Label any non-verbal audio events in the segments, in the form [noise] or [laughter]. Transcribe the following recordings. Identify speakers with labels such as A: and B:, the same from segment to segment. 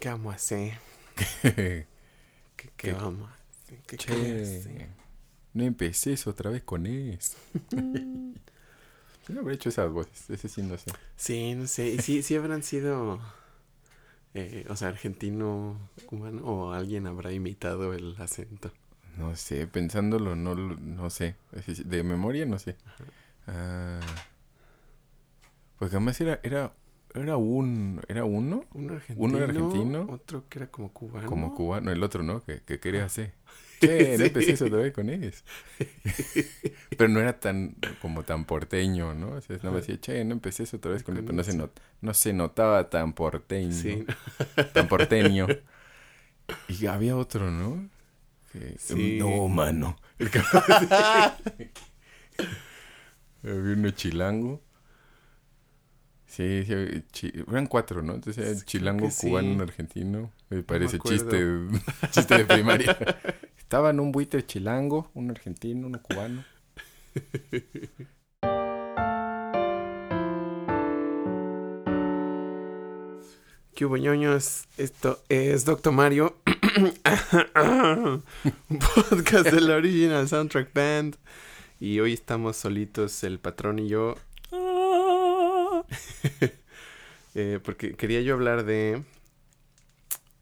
A: ¿Qué vamos a hacer? [laughs] ¿Qué, qué
B: ¿Qué?
A: vamos a hacer? ¿Qué
B: Che,
A: hacer?
B: no empecés otra vez con eso. [laughs] ¿Quién habrá hecho esas voces? Ese sí no sé.
A: Sí, no sé. ¿Y sí, sí habrán sido, eh, o sea, argentino, cubano, o alguien habrá imitado el acento?
B: No sé, pensándolo, no, no sé. De memoria, no sé. Ah, pues además era, era, era un, era uno,
A: Uno argentino.
B: Uno era argentino.
A: Otro que era como cubano.
B: como cubano, el otro no, que, que quería hacer. [laughs] Che, no empecé otra vez con eso. [laughs] pero no era tan, como tan porteño, ¿no? O sea, no me decía, che, no empecé otra vez con eso, pero no se, not- no se notaba tan porteño.
A: Sí. [laughs]
B: tan porteño. Y había otro, ¿no? Que-
A: Sí.
B: No, mano. El había uno chilango. Sí, sí, chi- eran cuatro, ¿no? Entonces chilango,
A: sí.
B: cubano, argentino. Me parece chiste, [laughs] chiste de primaria. [laughs] Estaban un buitre chilango, un argentino, uno cubano. [laughs]
A: ¿Qué hubo, ñoños? Esto es Doctor Mario, un [coughs] podcast de la Original Soundtrack Band. Y hoy estamos solitos, el patrón y yo. [laughs] Eh, porque quería yo hablar de...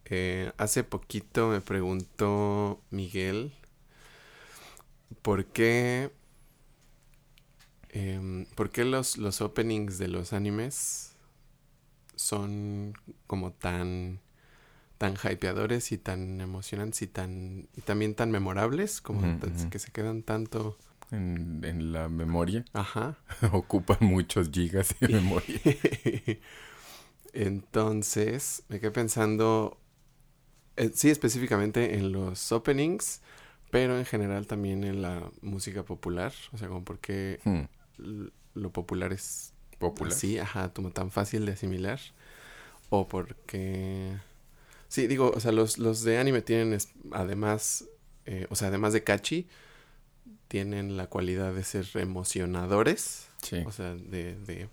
A: eh, hace poquito me preguntó Miguel por qué... em, ¿Por qué los, los openings de los animes son como tan tan hypeadores y tan emocionantes y tan y también tan memorables como que se quedan tanto
B: En, en la memoria.
A: ajá [laughs]
B: Ocupan muchos gigas de memoria. [laughs]
A: entonces me quedé pensando eh, sí específicamente en los openings pero en general también en la música popular o sea como porque
B: Hmm,
A: lo popular es
B: Popular.
A: Sí, ajá, como tan fácil de asimilar. O porque... Sí, digo, o sea, los, los de anime tienen además, eh, o sea, además de catchy, tienen la cualidad de ser emocionadores.
B: Sí.
A: O sea, de,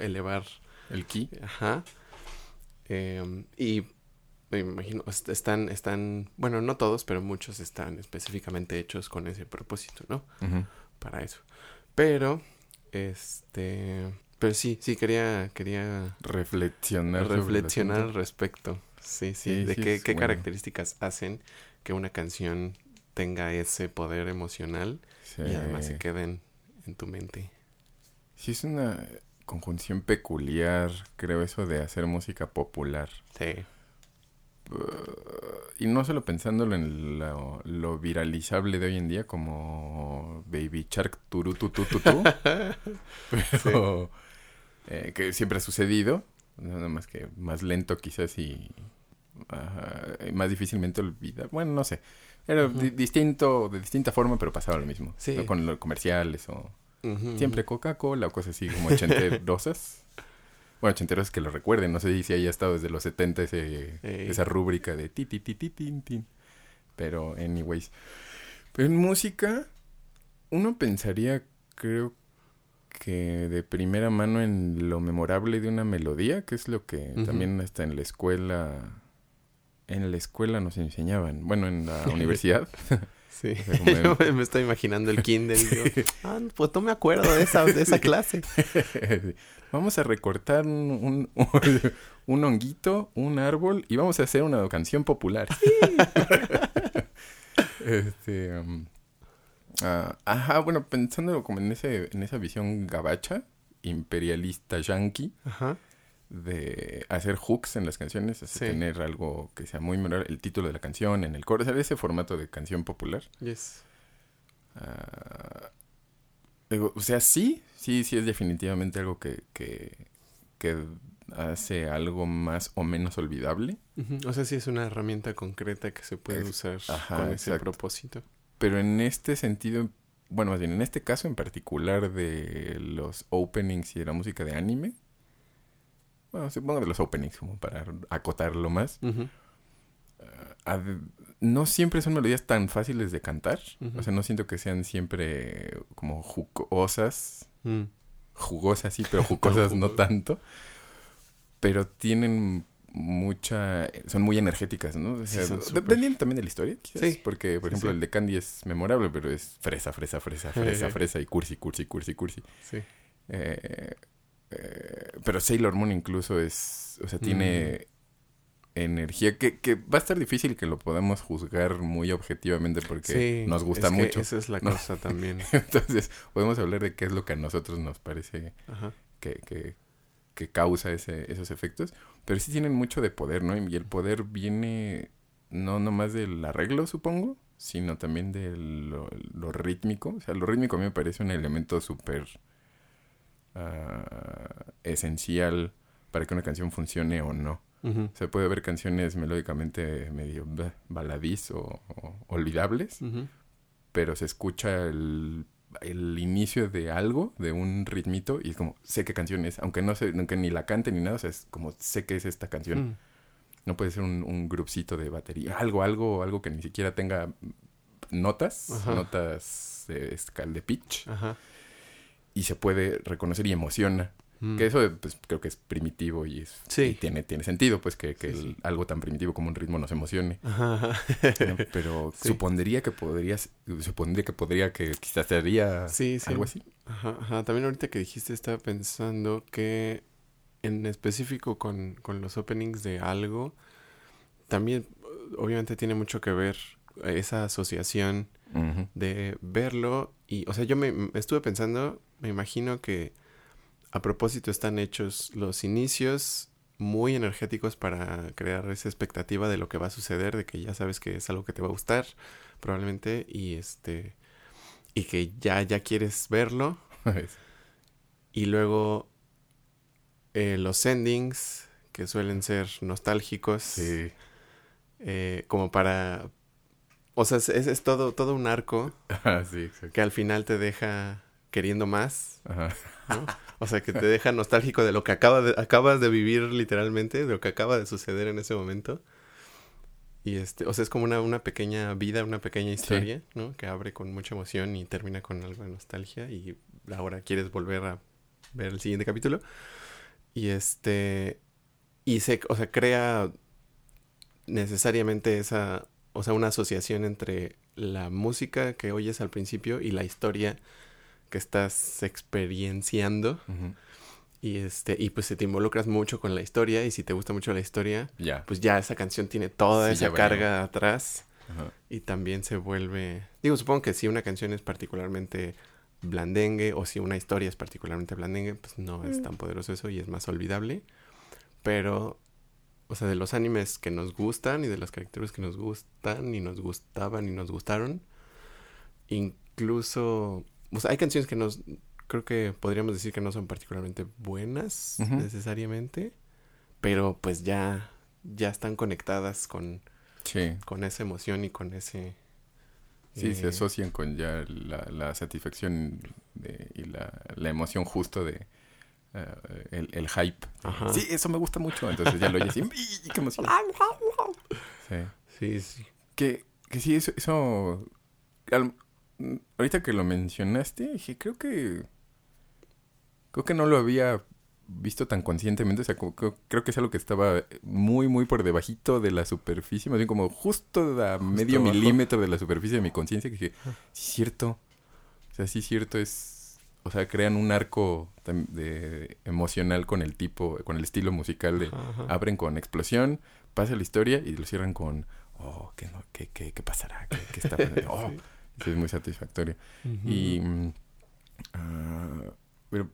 A: elevar,
B: El ki.
A: ajá. Em, y me imagino, est- están, están, bueno, no todos, pero muchos están específicamente hechos con ese propósito, ¿no?
B: Ujú.
A: para eso. Pero, este, pero sí, sí quería, quería
B: Reflexionar.
A: reflexionar al respecto. Sí, sí,
B: Sí,
A: de
B: sí,
A: qué,
B: es
A: qué
B: bueno.
A: características hacen que una canción tenga ese poder emocional
B: Sí.
A: y además se queden en tu mente.
B: Sí, es una conjunción peculiar, creo, eso de hacer música popular.
A: Sí.
B: Y no solo pensándolo en lo, lo viralizable de hoy en día, como Baby Shark Turu tu tu tu tu, [laughs] pero eh, que siempre ha sucedido, nada más que más lento quizás y más difícilmente olvidar. Bueno, no sé. Era di- distinto, de distinta forma, pero pasaba lo mismo.
A: Sí.
B: ¿no? Con los comerciales o siempre Coca-Cola o cosas así como ochenterosas. [laughs] Bueno, ochenteros que lo recuerden, no sé si haya estado desde los 70 ese, esa rúbrica de ti, ti, ti, ti, tin, tin. Pero, anyways. Pero en música, uno pensaría, creo que de primera mano en lo memorable de una melodía, que es lo que también hasta en la escuela, en la escuela nos enseñaban, bueno, en la [laughs] universidad.
A: Sí. [laughs]
B: O sea, como en-
A: Yo [laughs] me estoy imaginando el kinder y yo, ah, pues no me acuerdo de esa, de esa clase.
B: Vamos a recortar un, un, un honguito, un árbol y vamos a hacer una canción popular. este, um, ah, ajá, bueno, pensando como en ese, en esa visión gabacha, imperialista yankee,
A: Ajá.
B: De hacer hooks en las canciones,
A: Sí.
B: tener algo que sea muy memorable, el título de la canción, en el coro, o sea, ese formato de canción popular.
A: Yes.
B: Ah, o sea, sí, sí, sí es definitivamente algo que, que, que hace algo más o menos olvidable.
A: O sea, sí es una herramienta concreta que se puede usar
B: ajá,
A: con ese
B: exacto.
A: propósito.
B: Pero en este sentido, bueno, más bien en este caso en particular de los openings y de la música de anime, bueno, supongo de los openings como para acotarlo más, ad- no siempre son melodías tan fáciles de cantar. O sea, no siento que sean siempre como jugosas.
A: mm,
B: Jugosas sí, pero [laughs] jugosas no tanto. Pero tienen mucha, son muy energéticas, ¿no? O sea, dependiendo también de la historia, quizás,
A: Sí.
B: porque, por
A: Sí,
B: ejemplo, el de Candy es memorable, pero es fresa, fresa, fresa, fresa, [laughs] fresa, y cursi, cursi, cursi, cursi.
A: Sí.
B: Eh, eh, pero Sailor Moon incluso es, o sea, tiene energía que, que va a estar difícil que lo podamos juzgar muy objetivamente porque
A: Sí,
B: nos gusta
A: es que
B: mucho.
A: Esa es la
B: ¿no?
A: cosa también. [laughs]
B: Entonces, podemos hablar de qué es lo que a nosotros nos parece
A: Ajá.
B: que, que, que causa ese, esos efectos. Pero sí tienen mucho de poder, ¿no? Y el poder viene no nomás del arreglo, supongo, sino también de lo, lo rítmico. O sea, lo rítmico a mí me parece un elemento súper ah, esencial para que una canción funcione o no. O sea, puede haber canciones melódicamente medio baladís o, o olvidables, pero se escucha el, el inicio de algo, de un ritmito, y es como, sé qué canción es, aunque no sé, aunque ni la cante ni nada, o sea, es como, sé que es esta canción.
A: Mm.
B: No puede ser un, un grupcito de batería, algo, algo, algo que ni siquiera tenga notas, notas de escal de pitch,
A: Ajá.
B: Y se puede reconocer y emociona.
A: Mm.
B: Que eso, pues, creo que es primitivo y, es,
A: Sí.
B: y tiene, tiene sentido, pues, que, que
A: Sí,
B: el-
A: sí.
B: algo tan primitivo como un ritmo nos emocione.
A: Ajá.
B: Pero [laughs] supondría que podrías, supondría que podría que quizás sería algo así.
A: Ajá, ajá. También ahorita que dijiste estaba pensando que en específico con, con los openings de algo, también obviamente tiene mucho que ver esa asociación de verlo y, o sea, yo me estuve pensando, me imagino que a propósito están hechos los inicios muy energéticos para crear esa expectativa de lo que va a suceder, de que ya sabes que es algo que te va a gustar, probablemente, y este, y que ya, ya quieres verlo, [laughs] y luego eh, los endings, que suelen ser nostálgicos,
B: sí.
A: eh, como para, o sea, es, es todo, todo un arco [laughs]
B: Ah, sí,
A: que al final te deja queriendo más,
B: Ajá.
A: ¿no? O sea, que te deja nostálgico de lo que acaba de, acabas de vivir literalmente, de lo que acaba de suceder en ese momento. Y este, o sea, es como una, una pequeña vida, una pequeña historia, ¿no? Que abre con mucha emoción y termina con algo de nostalgia y ahora quieres volver a ver el siguiente capítulo. Y este, y se, o sea, crea necesariamente esa, o sea, una asociación entre la música que oyes al principio y la historia que estás experienciando. Y este y pues se te involucras mucho con la historia y si te gusta mucho la historia pues ya esa canción tiene toda
B: Sí,
A: esa carga atrás.
B: Ajá.
A: y también se vuelve digo supongo que si una canción es particularmente blandengue o si una historia es particularmente blandengue pues no es tan poderoso eso y es más olvidable. Pero o sea de los animes que nos gustan y de las caricaturas que nos gustan y nos gustaban y nos gustaron incluso o sea hay canciones que nos creo que podríamos decir que no son particularmente buenas necesariamente pero pues ya ya están conectadas con
B: Sí.
A: con esa emoción y con ese
B: Sí, se
A: eh,
B: asocian con ya la, la satisfacción de- y la, la emoción justo de eh, el, el hype.
A: Ajá.
B: Sí, eso me gusta mucho. Entonces ya lo oyes y [laughs] ¡y, qué emoción! Sí.
A: sí sí
B: Que, que sí, eso... eso al- ahorita que lo mencionaste, dije, creo que... Creo que no lo había visto tan conscientemente. O sea, como creo que es algo que estaba muy, muy por debajito de la superficie. Más bien como justo a medio milímetro de la superficie de mi conciencia. Que dije, sí es cierto. O sea, sí es cierto. Es... O sea, crean un arco de, emocional con el tipo, con el estilo musical de...
A: Ajá, ajá.
B: Abren con explosión, pasa la historia y lo cierran con... Oh, ¿qué, no, qué, qué, qué pasará? ¿Qué, qué está pasando? [laughs] Oh,
A: Sí.
B: Eso es muy satisfactorio. Y... ah, pero...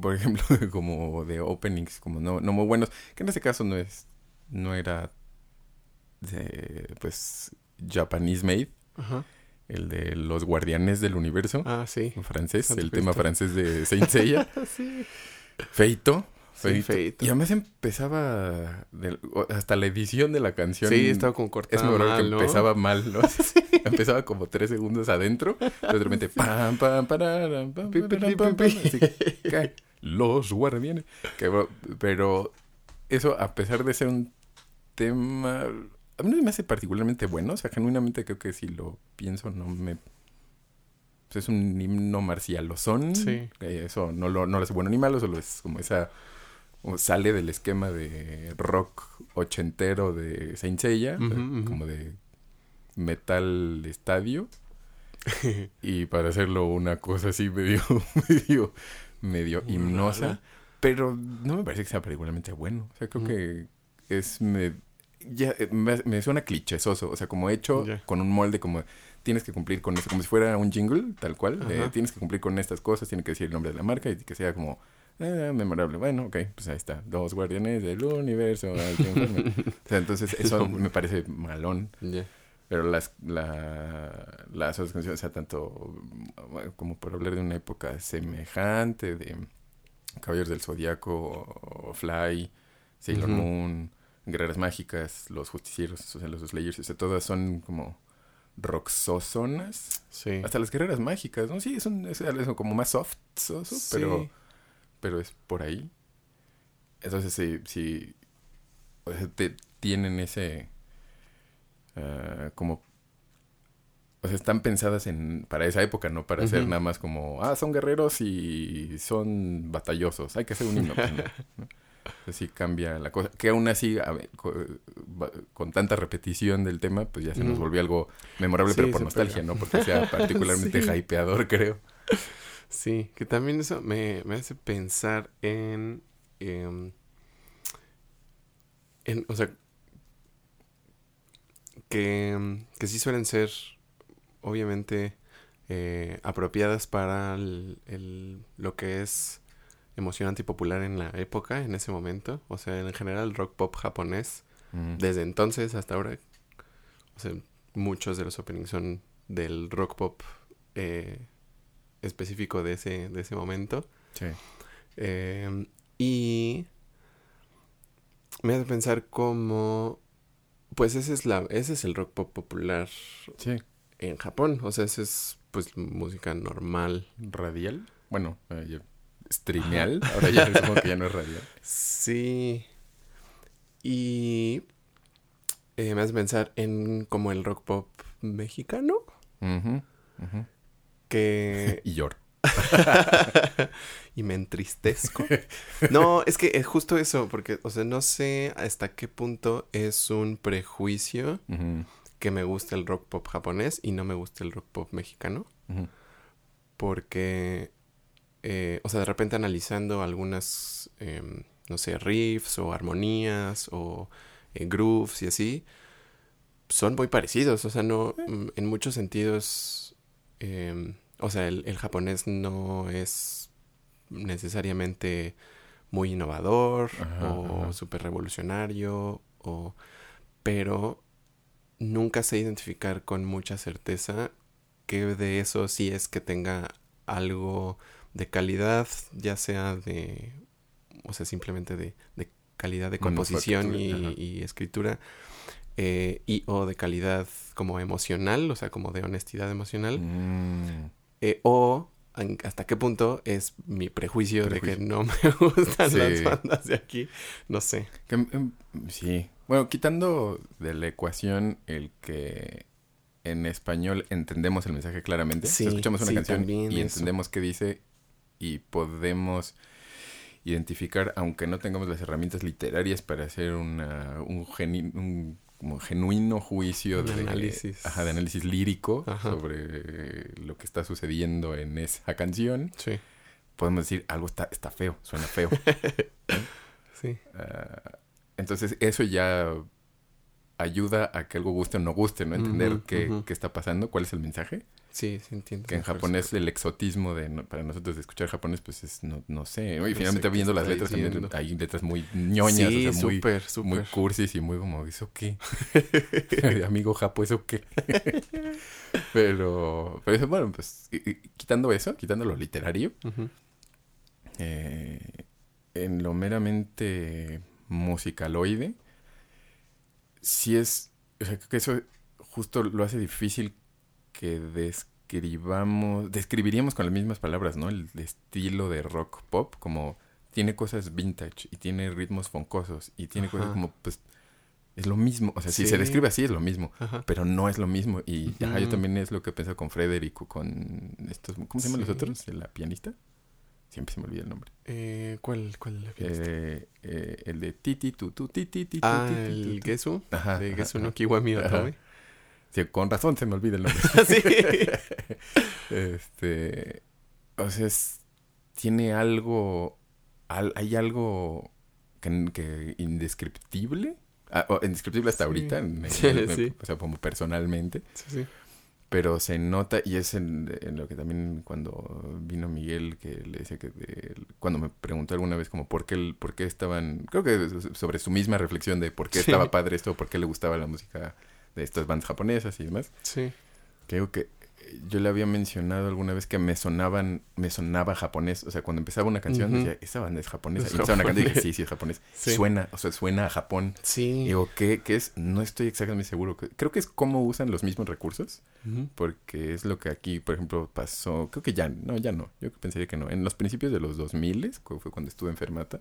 B: Por ejemplo, [laughs] como de openings, como no, no muy buenos, que en este caso no es... No era... De, pues... Japanese made,
A: Ajá.
B: el de los guardianes del universo,
A: ah sí
B: en francés, el tema francés de Saint Seiya. [laughs]
A: sí
B: Feito. Feito.
A: feito.
B: Y además empezaba hasta la edición de la canción.
A: sí estaba como
B: Es
A: cortada
B: memorable
A: mal,
B: que
A: ¿no?
B: empezaba mal, ¿no? [laughs] empezaba como tres segundos adentro. Pero de repente, pam, pam, pararam, pam, pam, pam,
A: pi.
B: así, cae. Los guardianes. Que, pero eso, a pesar de ser un tema. A mí no me hace particularmente bueno. O sea, genuinamente creo que si lo pienso, no me. pues es un himno marcialozón.
A: Sí.
B: Eh, Eso no lo, no lo hace bueno ni malo, solo es como esa o sale del esquema de rock ochentero de Saint Seiya,
A: ujú.
B: como de metal estadio. [laughs] y para hacerlo una cosa así medio, [laughs] medio, medio
A: Muy
B: himnosa.
A: rara.
B: Pero no me parece que sea particularmente bueno. O sea, creo que es... Me, ya, eh, me, me suena clichésoso. O sea, como hecho con un molde como... Tienes que cumplir con eso. Como si fuera un jingle, tal cual. eh, tienes que cumplir con estas cosas. Tiene que decir el nombre de la marca y que sea como... eh, memorable. Bueno, ok. Pues ahí está. Dos guardianes del universo. [laughs] o sea, entonces eso
A: No,
B: me parece malón. Pero las, la, las otras canciones, o sea, tanto como por hablar de una época semejante, de Caballeros del Zodíaco, Fly, Sailor. Moon, Guerreras Mágicas, Los Justicieros, o sea, los Slayers, o sea, todas son como roxosonas.
A: Sí.
B: Hasta las Guerreras Mágicas, ¿no? Sí, son, es, es como más soft, soso,
A: Sí.
B: pero es por ahí. Entonces, o sea, te- tienen ese ah, como o sea, están pensadas en para esa época, no para ser nada más como, ah, son guerreros y son batallosos, hay que hacer un himno. [laughs] ¿no? ¿no? Así cambia la cosa. Que aún así, a ver, con, tanta repetición del tema, pues ya se nos volvió algo memorable,
A: Sí,
B: pero por nostalgia,
A: pega.
B: no porque sea [laughs] particularmente
A: Sí.
B: hypeador, creo.
A: Sí, que también eso me, me hace pensar en, em, en, o sea, que, em, que sí suelen ser, obviamente, eh, apropiadas para el, el- lo que es emocionante y popular en la época, en ese momento. O sea, en general, rock pop japonés,
B: Mm.
A: desde entonces hasta ahora, o sea, muchos de los openings son del rock pop eh, específico de ese, de ese momento.
B: Sí.
A: Eh, y me hace pensar cómo, pues ese es, la, ese es el rock pop popular
B: Sí.
A: en Japón. O sea, ese es pues música normal.
B: Radial. Bueno, eh, streameal. Ahora ya supongo que ya no es radial. [laughs]
A: Sí. Y eh, me hace pensar en como el rock pop mexicano.
B: Ujú.
A: Que [laughs]
B: Y lloro. [laughs]
A: y me entristezco. No, es que es justo eso, porque, o sea, no sé hasta qué punto es un prejuicio que me gusta el rock pop japonés y no me gusta el rock pop mexicano, porque, eh, o sea, de repente analizando algunas, em, no sé, riffs o armonías o eh, grooves y así, son muy parecidos, o sea, no, en muchos sentidos, em, o sea, el, el japonés no es necesariamente muy innovador
B: Ajá,
A: o súper revolucionario, o, pero nunca sé identificar con mucha certeza que de eso sí es que tenga algo de calidad, ya sea de, o sea, simplemente de, de calidad de composición y escritura, eh, y o de calidad como emocional, o sea, como de honestidad emocional,
B: Mm,
A: eh, o en- hasta qué punto es mi prejuicio, de que no me [laughs] gustan
B: Sí.
A: las bandas de aquí, no sé.
B: que, em, sí. Bueno, quitando de la ecuación el que en español entendemos el mensaje claramente.
A: Sí,
B: escuchamos una
A: sí,
B: canción y
A: eso.
B: entendemos qué dice y podemos identificar, aunque no tengamos las herramientas literarias para hacer una, un, geni- un como genuino juicio de
A: análisis.
B: ajá, de análisis lírico
A: Ajá.
B: sobre lo que está sucediendo en esa canción,
A: Sí,
B: podemos decir algo está, está feo, suena feo. [laughs]
A: sí.
B: Ah, entonces eso ya ayuda a que algo guste o no guste, ¿no? Entender qué, qué está pasando, cuál es el mensaje.
A: Sí, sí entiendo.
B: Que en japonés el exotismo de no- para nosotros de escuchar japonés pues es no, no sé. Y
A: No
B: finalmente
A: sé
B: viendo las letras también hay letras muy ñoñas,
A: sí,
B: o sea, muy, cursis y muy como, ¿eso qué? [laughs] [laughs] Amigo japo, ¿eso qué? [laughs] pero, pero eso, bueno, pues quitando eso, quitando lo literario, eh, en lo meramente musicaloide, sí es, o sea, creo que eso justo lo hace difícil que describamos, describiríamos con las mismas palabras, ¿no? El estilo de rock pop, como tiene cosas vintage y tiene ritmos foncosos y tiene cosas como, pues, es lo mismo, o sea, si se describe así es lo mismo,
A: Ajá.
B: pero no es lo mismo y ajá, yo también es lo que he pensado con Frederick o con estos, ¿cómo se llaman los otros? ¿La pianista? Siempre se me olvida el nombre.
A: Eh, ¿Cuál, cuál la?
B: Eh, eh, el de Titi, tu, tu, Titi, Titi,
A: ah, el. Gesu.
B: Ajá,
A: De Gesu no. Kiwami
B: Ajá. Sí, con razón se me olvida el nombre. [laughs]
A: sí. [laughs]
B: este. O sea, es- tiene algo. al- hay algo que, que indescriptible. Ah, indescriptible hasta
A: Sí.
B: ahorita. [laughs] me-
A: Sí,
B: me-
A: sí.
B: O sea, como personalmente.
A: sí, sí.
B: Pero se nota, y es en, en lo que también cuando vino Miguel, que le decía que de- cuando me preguntó alguna vez como por qué, el- por qué estaban, creo que sobre su misma reflexión de por qué estaba padre esto, por qué le gustaba la música de estas bandas japonesas y demás,
A: Sí.
B: creo que eh, yo le había mencionado alguna vez que me sonaban, me sonaba japonés, o sea, cuando empezaba una canción decía, esa banda es japonesa,
A: Es
B: y empezaba una canción y dije, sí, sí es japonés,
A: Sí.
B: suena, o sea, suena a Japón.
A: Sí.
B: Digo, ¿qué, ¿qué es? No estoy exactamente seguro. Creo que es cómo usan los mismos recursos porque es lo que aquí, por ejemplo, pasó, creo que ya, no, ya no, yo pensaría que no, en los principios de los 2000, que fue cuando estuve en Fermata,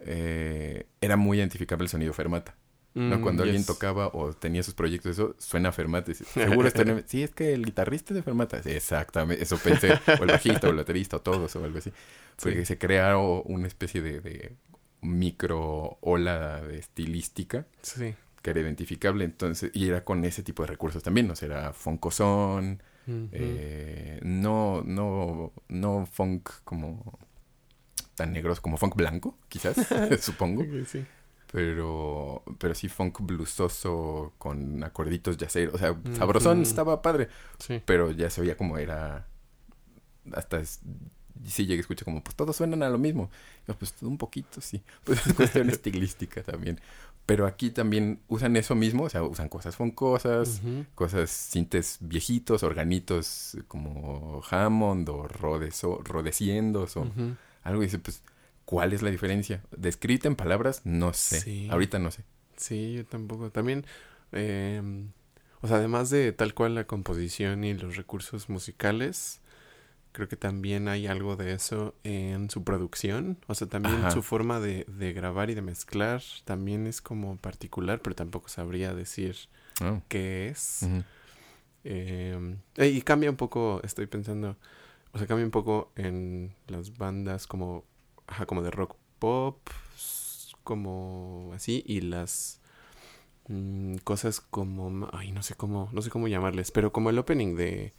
B: eh, era muy identificable el sonido Fermata, ¿no?
A: Mm,
B: Cuando alguien tocaba o tenía sus proyectos, eso suena a Fermata, [laughs] seguro está en- sí, es que el guitarrista es de Fermata, Sí, exactamente, eso pensé, o el bajista, o el baterista, o todos, o algo así, porque
A: Sí.
B: se crearon una especie de, de micro ola de estilística
A: Sí.
B: que era identificable, entonces, y era con ese tipo de recursos también, o sea, era funkosón,
A: Ujú.
B: eh, no, no, no funk como tan negros como funk blanco, quizás, [laughs] supongo, [laughs]
A: sí.
B: Pero, pero sí funk blusoso con acorditos yaceros, o sea, sabrosón estaba padre,
A: Sí.
B: pero ya se oía como era, hasta es- sí llegué a escuchar como, pues todos suenan a lo mismo, Yo, pues un poquito, sí, [laughs] pues es cuestión [laughs] estilística también, pero aquí también usan eso mismo, o sea, usan cosas funkosas,
A: Ujú.
B: cosas, sintes viejitos, organitos como Hammond o Rodeciendos o algo y dice, pues, ¿cuál es la diferencia? Descrita en palabras, no sé.
A: Sí.
B: Ahorita no sé.
A: Sí, yo tampoco. También, eh, o sea, además de tal cual la composición y los recursos musicales, creo que también hay algo de eso en su producción. O sea, también
B: Ajá.
A: su forma de, de grabar y de mezclar también es como particular, pero tampoco sabría decir
B: Ah,
A: qué es. eh, y cambia un poco, estoy pensando, o sea, cambia un poco en las bandas como, ajá, como de rock pop, como así, y las mm, cosas como, ay, no sé cómo, no sé cómo llamarles, pero como el opening de,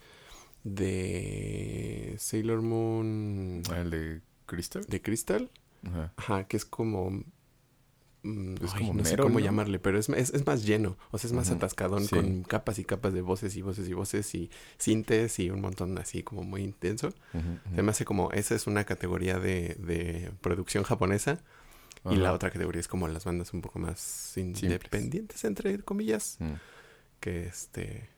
A: de Sailor Moon
B: El de Crystal.
A: de Crystal,
B: Ajá.
A: ajá, que es como... mm,
B: Es
A: ay,
B: como
A: no sé cómo
B: ¿no?
A: llamarle, pero es, es, es más lleno, o sea, es más atascadón
B: sí.
A: con capas y capas de voces y voces y voces y sintes y un montón así como muy intenso.
B: Ujú, ujú.
A: Se me hace como, esa es una categoría de, de producción japonesa y la otra categoría es como las bandas un poco más independientes, entre comillas,
B: Mm.
A: que este...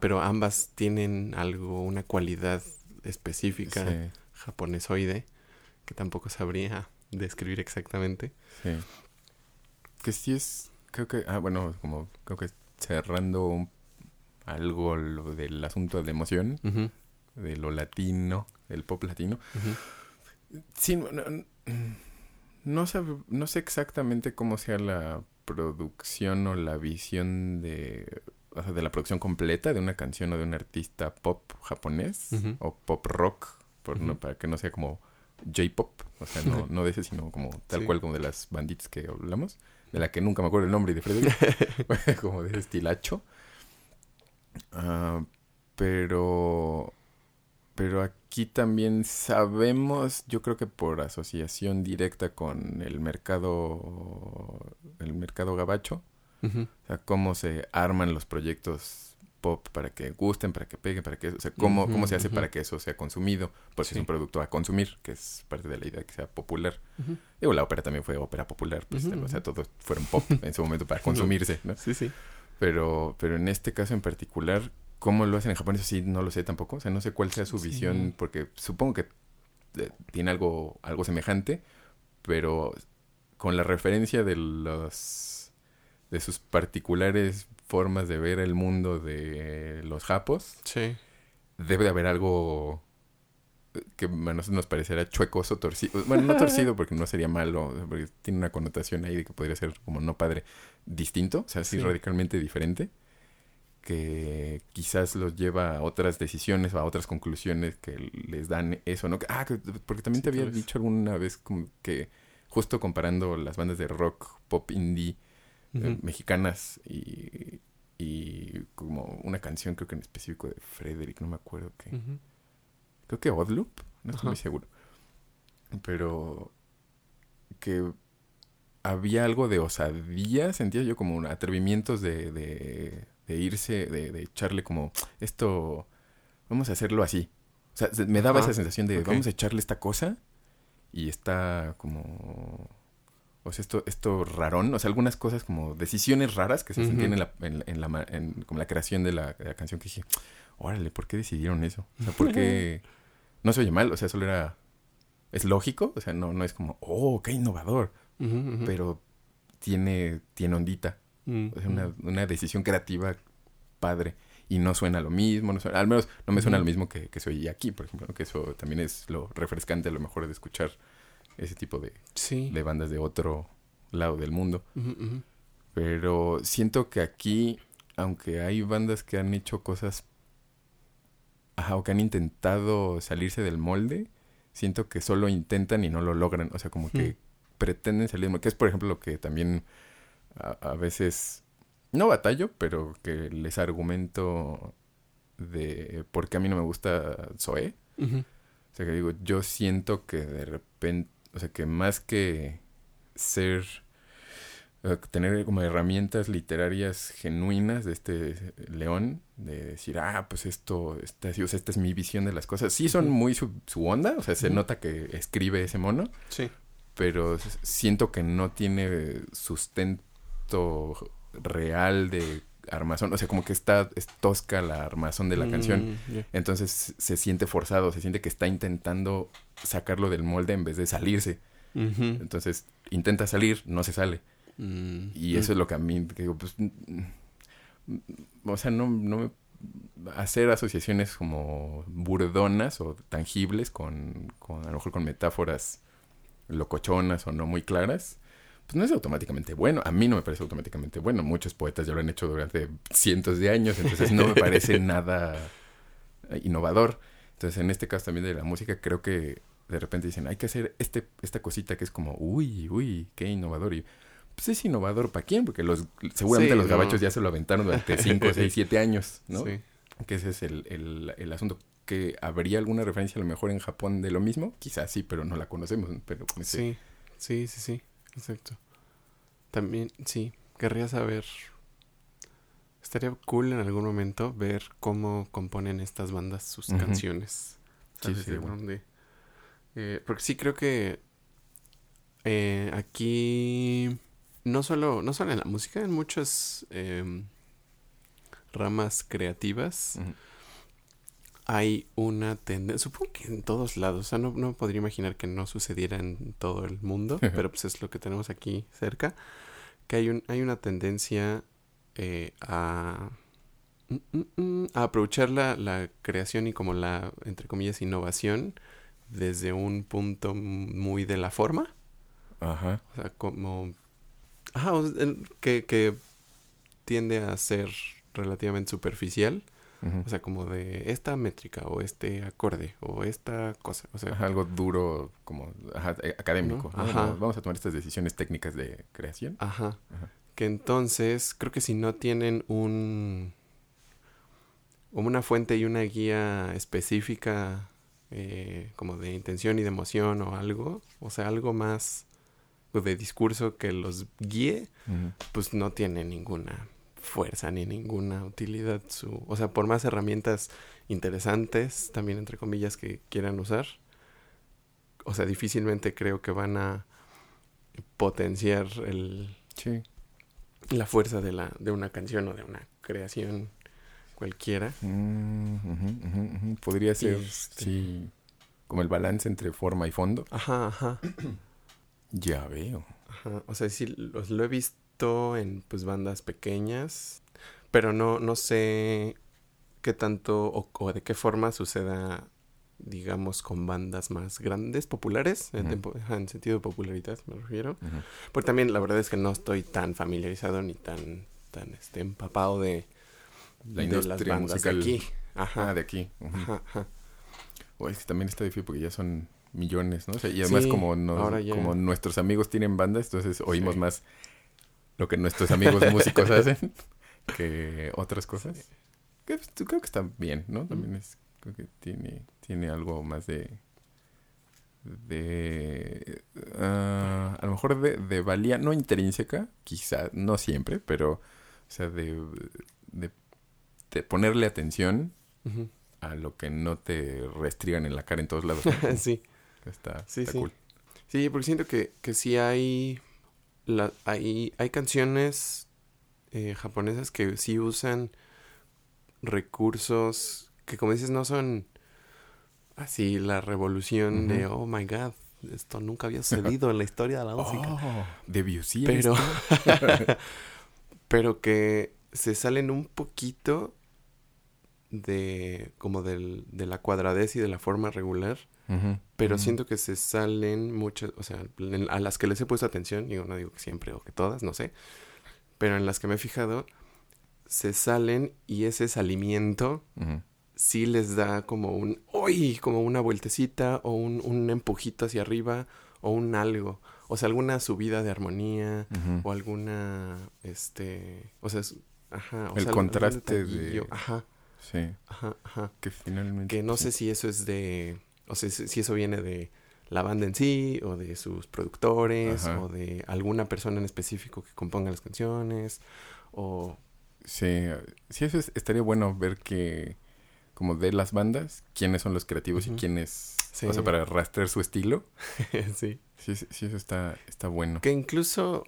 A: Pero ambas tienen algo, una cualidad específica
B: Sí,
A: japonesoide que tampoco sabría describir exactamente.
B: sí. Que sí es, creo que, ah, bueno, como, creo que cerrando un- algo lo del asunto de emoción,
A: Ujú,
B: de lo latino, del pop latino. Sí, no, no, no no sé exactamente cómo sea la producción o la visión de, o sea, de la producción completa de una canción o de un artista pop japonés o pop rock, por no, para que no sea como J-pop, o sea, no, [laughs] no de ese, sino como tal
A: Sí.
B: cual como de las banditas que hablamos, de la que nunca me acuerdo el nombre y de Freddy, [laughs] como de estilacho. Ah, pero pero aquí también sabemos, yo creo que por asociación directa con el mercado, el mercado gabacho, o sea, cómo se arman los proyectos pop para que gusten, para que peguen, para que, o sea, cómo, cómo se hace para que eso sea consumido, porque es
A: Sí.
B: un producto a consumir, que es parte de la idea que sea popular.
A: Ujú.
B: Digo, la ópera también fue ópera popular, pues, o sea, todos fueron pop en su momento para [laughs] consumirse, ¿no?
A: Sí, sí.
B: Pero, pero en este caso en particular, ¿cómo lo hacen en Japón? Eso sí, no lo sé tampoco. O sea, no sé cuál sea su
A: Sí.
B: visión, porque supongo que eh, tiene algo, algo semejante, pero con la referencia de los de sus particulares formas de ver el mundo de los japos,
A: Sí.
B: debe de haber algo que a nosotros nos parecerá chuecoso, torcido. Bueno, no torcido porque no sería malo, porque tiene una connotación ahí de que podría ser como no padre, distinto, o sea, sí,
A: Sí.
B: radicalmente diferente. que quizás los lleva a otras decisiones o a otras conclusiones que les dan eso, ¿no? Ah, porque también te había dicho alguna vez como que justo comparando las bandas de rock, pop indie mexicanas y, y como una canción creo que en específico de Frederick, no me acuerdo qué. Creo que Oddloop, no estoy muy seguro. Pero que había algo de osadía, sentía yo como un atrevimientos de, de, de irse, de, de, echarle como esto, vamos a hacerlo así. O sea, me daba esa sensación de vamos a echarle esta cosa y está como o sea, esto, esto rarón, o sea, algunas cosas como decisiones raras que se sentían en la, en, la, en como la creación de la, canción que dije, órale, ¿por qué decidieron eso? O sea, ¿por qué? [laughs] no se oye mal, o sea, solo era, es lógico, o sea, no, no es como, oh, qué innovador, pero tiene, tiene ondita, mm, o sea, una, una, decisión creativa padre. Y no suena lo mismo, no suena, al menos no me suena lo mismo que, que se oía aquí, por ejemplo, que eso también es lo refrescante a lo mejor de escuchar ese tipo de, de bandas de otro lado del mundo. Pero siento que aquí, aunque hay bandas que han hecho cosas, ajá, o que han intentado salirse del molde, siento que solo intentan y no lo logran. O sea, como que pretenden salir, que es por ejemplo lo que también a, veces, no batallo, pero que les argumento de por qué a mí no me gusta Zoe. O sea, que digo, yo siento que de repente o sea, que más que ser, eh, tener como herramientas literarias genuinas de este león, de decir, ah, pues esto, esta, o sea, esta es mi visión de las cosas. Sí son muy su, onda, o sea, se nota que escribe ese mono.
A: Sí.
B: Pero siento que no tiene sustento real de armazón, o sea, como que está es tosca la armazón de la canción. Mm, Entonces se siente forzado, se siente que está intentando sacarlo del molde en vez de salirse. Entonces intenta salir, no se sale. Mm, y eso es lo que a mí digo, pues o sea, no, no hacer asociaciones como burdonas o tangibles con, con a lo mejor con metáforas locochonas o no muy claras pues no es automáticamente bueno. A mí no me parece automáticamente bueno. Muchos poetas ya lo han hecho durante cientos de años, entonces no me parece [laughs] nada innovador. Entonces, en este caso también de la música, creo que de repente dicen, hay que hacer este, esta cosita que es como, uy, uy, qué innovador. Y pues es innovador para quién, porque los seguramente los gabachos ya se lo aventaron durante 5, 6, 7 años, ¿no? Sí. Que ese es el, el, el asunto. Que habría alguna referencia a lo mejor en Japón de lo mismo, quizás sí, pero no la conocemos. Pero
A: sí, sí, sí, sí. Exacto. También, sí, querría saber. Estaría cool en algún momento ver cómo componen estas bandas sus canciones. Sí, sí, eh, porque sí creo que eh, aquí no solo, no solo en la música, en muchas em, ramas creativas hay una tendencia, supongo que en todos lados, o sea, no, no podría imaginar que no sucediera en todo el mundo, pero pues es lo que tenemos aquí cerca, que hay, un, hay una tendencia eh, a, mm, mm, mm, a aprovechar la, la creación y como la, entre comillas, innovación desde un punto muy de la forma.
B: Ajá.
A: O sea, como... Ajá, que, que tiende a ser relativamente superficial o sea, como de esta métrica o este acorde o esta cosa. O sea,
B: algo duro como eh, académico. Vamos a tomar estas decisiones técnicas de creación.
A: Ajá. Que entonces creo que si no tienen un... una fuente y una guía específica eh, como de intención y de emoción o algo, o sea, algo más de discurso que los guíe, pues no tiene ninguna fuerza ni ninguna utilidad su, o sea, por más herramientas interesantes, también entre comillas que quieran usar, o sea, difícilmente creo que van a potenciar el la fuerza de la de una canción o de una creación cualquiera.
B: Mm, Podría ser este sí, como el balance entre forma y fondo.
A: Ajá, ajá.
B: ya veo.
A: Ajá, o sea, sí lo he visto en pues bandas pequeñas, pero no, no sé qué tanto o, de qué forma suceda, digamos, con bandas más grandes, populares, en, sentido de popularidad me refiero. Porque también la verdad es que no estoy tan familiarizado ni tan, tan este, empapado de,
B: la
A: de las bandas de aquí. Ajá.
B: Ah, de aquí. ujú.
A: Ajá, ajá.
B: O es que también está difícil porque ya son millones, ¿no? O sea, y además
A: Sí,
B: como, nos- como nuestros amigos tienen bandas, entonces oímos
A: Sí.
B: más lo que nuestros amigos músicos [laughs] hacen que otras cosas. Que, pues, creo que está bien, ¿no? También es, creo que tiene, tiene algo más de... de ah, a lo mejor de, de valía, no intrínseca, quizá, no siempre, pero, o sea, de, de, de ponerle atención
A: Ujú.
B: a lo que no te restrigan en la cara en todos lados. [laughs]
A: sí.
B: Está,
A: Sí,
B: está
A: sí.
B: cool.
A: Sí, porque siento que, que sí hay, la, hay, hay canciones eh, japonesas que sí usan recursos que como dices no son así la revolución de oh my god, esto nunca había [laughs] sucedido en la historia de la música.
B: Oh, Debussy
A: pero, [laughs] pero que se salen un poquito de como del, de la cuadradez y de la forma regular. Pero siento que se salen muchas, o sea, en- a las que les he puesto atención, digo, no digo que siempre o que todas, no sé, pero en las que me he fijado, se salen y ese salimiento sí les da como un, ¡uy! Como una vueltecita o un, un empujito hacia arriba o un algo. O sea, alguna subida de armonía o alguna, este, o sea, es- ajá. O
B: El
A: sea,
B: contraste de-
A: Ajá,
B: Sí,
A: ajá, ajá.
B: que finalmente...
A: Que no sé si eso es de. O sea, si eso viene de la banda en sí, o de sus productores,
B: Ajá.
A: o de alguna persona en específico que componga las canciones, o.
B: Sí, sí, eso es- estaría bueno ver que, como de las bandas, quiénes son los creativos y quiénes,
A: Sí.
B: o sea, para rastrear su estilo. [laughs]
A: sí.
B: Sí, sí, eso está, está bueno.
A: Que incluso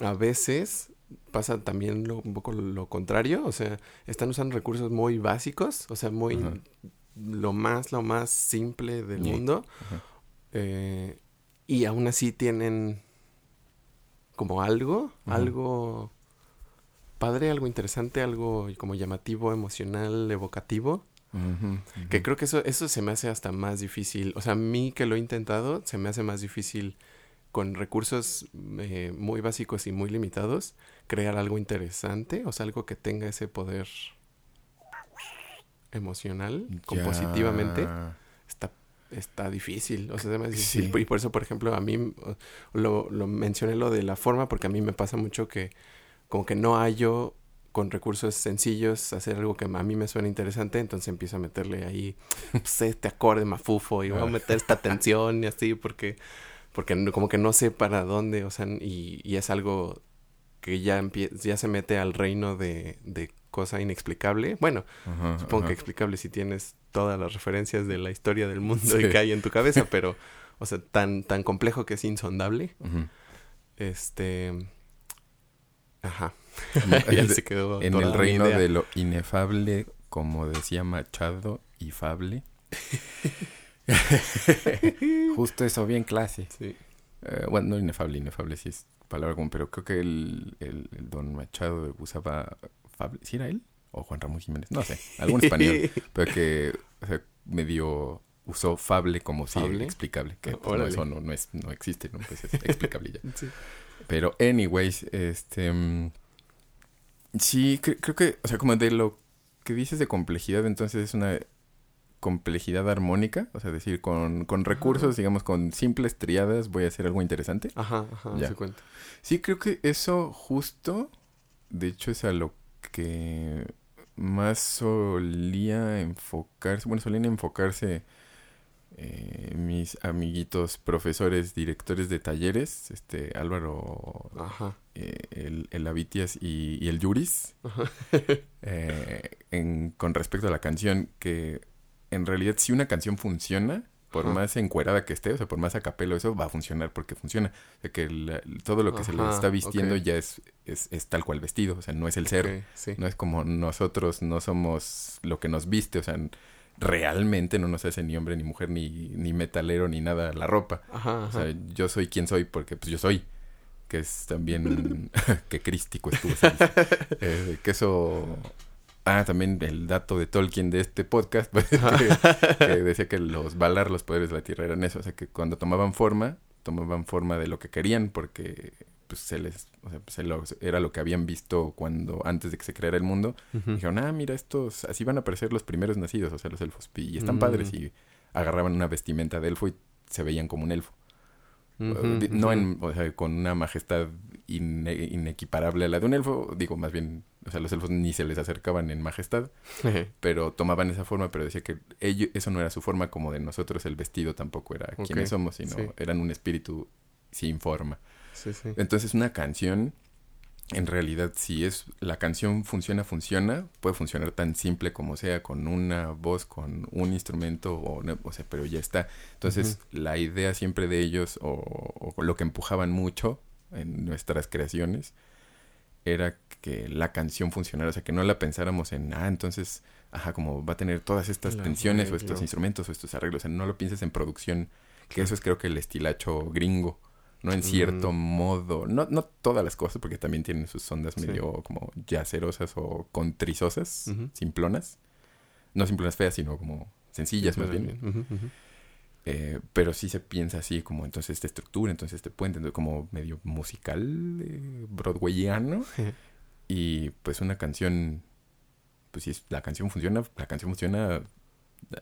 A: a veces pasa también lo- un poco lo contrario, o sea, están usando recursos muy básicos, o sea, muy.
B: Ajá.
A: Lo más, lo más simple del
B: Yeah.
A: mundo. Eh, y aún así tienen como algo, algo padre, algo interesante, algo como llamativo, emocional, evocativo. Que creo que eso, eso se me hace hasta más difícil. O sea, a mí que lo he intentado, se me hace más difícil con recursos eh, muy básicos y muy limitados, crear algo interesante, o sea, algo que tenga ese poder emocional, compositivamente
B: Ya.
A: está, está difícil, o sea, hace difícil.
B: Sí.
A: Y por eso, por ejemplo, a mí lo, lo mencioné lo de la forma, porque a mí me pasa mucho que como que no hallo con recursos sencillos hacer algo que a mí me suena interesante, entonces empiezo a meterle ahí pues, este acorde mafufo y voy a
B: Ah.
A: meter esta tensión y así, porque, porque como que no sé para dónde, o sea, y, y es algo que ya, ya se mete al reino de, de cosa inexplicable. Bueno,
B: Ajá,
A: Supongo que explicable si tienes todas las referencias de la historia del mundo
B: Sí.
A: y que hay en tu cabeza, [laughs] pero, o sea, tan, tan complejo que es insondable. Este. Ajá.
B: Como
A: Y ahí
B: es-
A: se quedó
B: en el reino
A: idea.
B: de lo inefable, como decía Machado, y fable. [laughs] Justo eso, bien clase.
A: Sí.
B: Eh, bueno, no inefable, inefable sí es palabra común, pero creo que el, el- el don Machado usaba fable. ¿Sí era él? O Juan Ramón Jiménez, no sé, algún español, [laughs] pero que o sea, medio usó fable como si
A: ¿Fable?
B: explicable, que pues, no, eso no, no, es, no existe, ¿no? Pues es explicable ya. [laughs]
A: Sí.
B: Pero, anyways, este. mm, sí, cre- creo que, o sea, como de lo que dices de complejidad, entonces es una complejidad armónica, o sea, decir, con, con recursos, digamos, con simples triadas voy a hacer algo interesante.
A: Ajá, ajá,
B: Ya.
A: se cuenta.
B: Sí, creo que eso justo, de hecho, es a lo que más solía enfocarse, bueno, solían enfocarse eh, mis amiguitos profesores, directores de talleres, este Álvaro,
A: Ajá.
B: eh, el, el Avitias y, y el Yuris, [laughs] eh, en- con respecto a la canción, que en realidad si una canción funciona, por
A: Ajá.
B: más encuerada que esté, o sea, por más a capelo, eso va a funcionar porque funciona. O sea, que la- todo lo que se le está vistiendo ya es, es, es tal cual vestido, o sea, no es el ser.
A: Sí.
B: No es como nosotros no somos lo que nos viste, o sea, realmente no nos hace ni hombre, ni mujer, ni, ni metalero, ni nada la ropa.
A: Ajá,
B: O sea, yo soy quien soy porque pues yo soy. Que es también... [laughs] que crístico estuvo. [laughs] Eh, que eso... Ah, también el dato de Tolkien de este podcast, [laughs] pues, que, que decía que los Valar, los poderes de la Tierra, eran eso. O sea, que cuando tomaban forma, tomaban forma de lo que querían porque pues se les, o sea, se lo- era lo que habían visto cuando, antes de que se creara el mundo. Dijeron, ah, mira, estos, así van a aparecer los primeros nacidos, o sea, los elfos. Y están
A: Mm.
B: padres y agarraban una vestimenta de elfo y se veían como un elfo. No en, o sea, con una majestad ine- inequiparable a la de un elfo, digo, más bien, o sea, los elfos ni se les acercaban en majestad, pero tomaban esa forma, pero decía que ello, eso no era su forma como de nosotros, el vestido tampoco era
A: Ok,
B: quienes somos, sino
A: sí.
B: eran un espíritu sin forma.
A: sí, sí.
B: Entonces una canción, en realidad, si es la canción funciona, funciona, puede funcionar tan simple como sea, con una voz, con un instrumento, o, no- o sea, pero ya está. Entonces, la idea siempre de ellos, o, o lo que empujaban mucho en nuestras creaciones, era que la canción funcionara, o sea, que no la pensáramos en, ah, entonces, ajá, como va a tener todas estas tensiones o estos instrumentos o estos arreglos, o sea, no lo pienses en producción, que eso es creo que el estilacho gringo, no en cierto
A: Mm.
B: modo, no, no todas las cosas, porque también tienen sus ondas
A: Sí.
B: medio como yacerosas o contrizosas, simplonas, no simplonas feas, sino como sencillas más bien. Eh, pero sí se piensa así, como entonces esta estructura, entonces este puente, como medio musical, eh, broadwayano. [laughs] y pues una canción, pues si es- la canción funciona, la canción funciona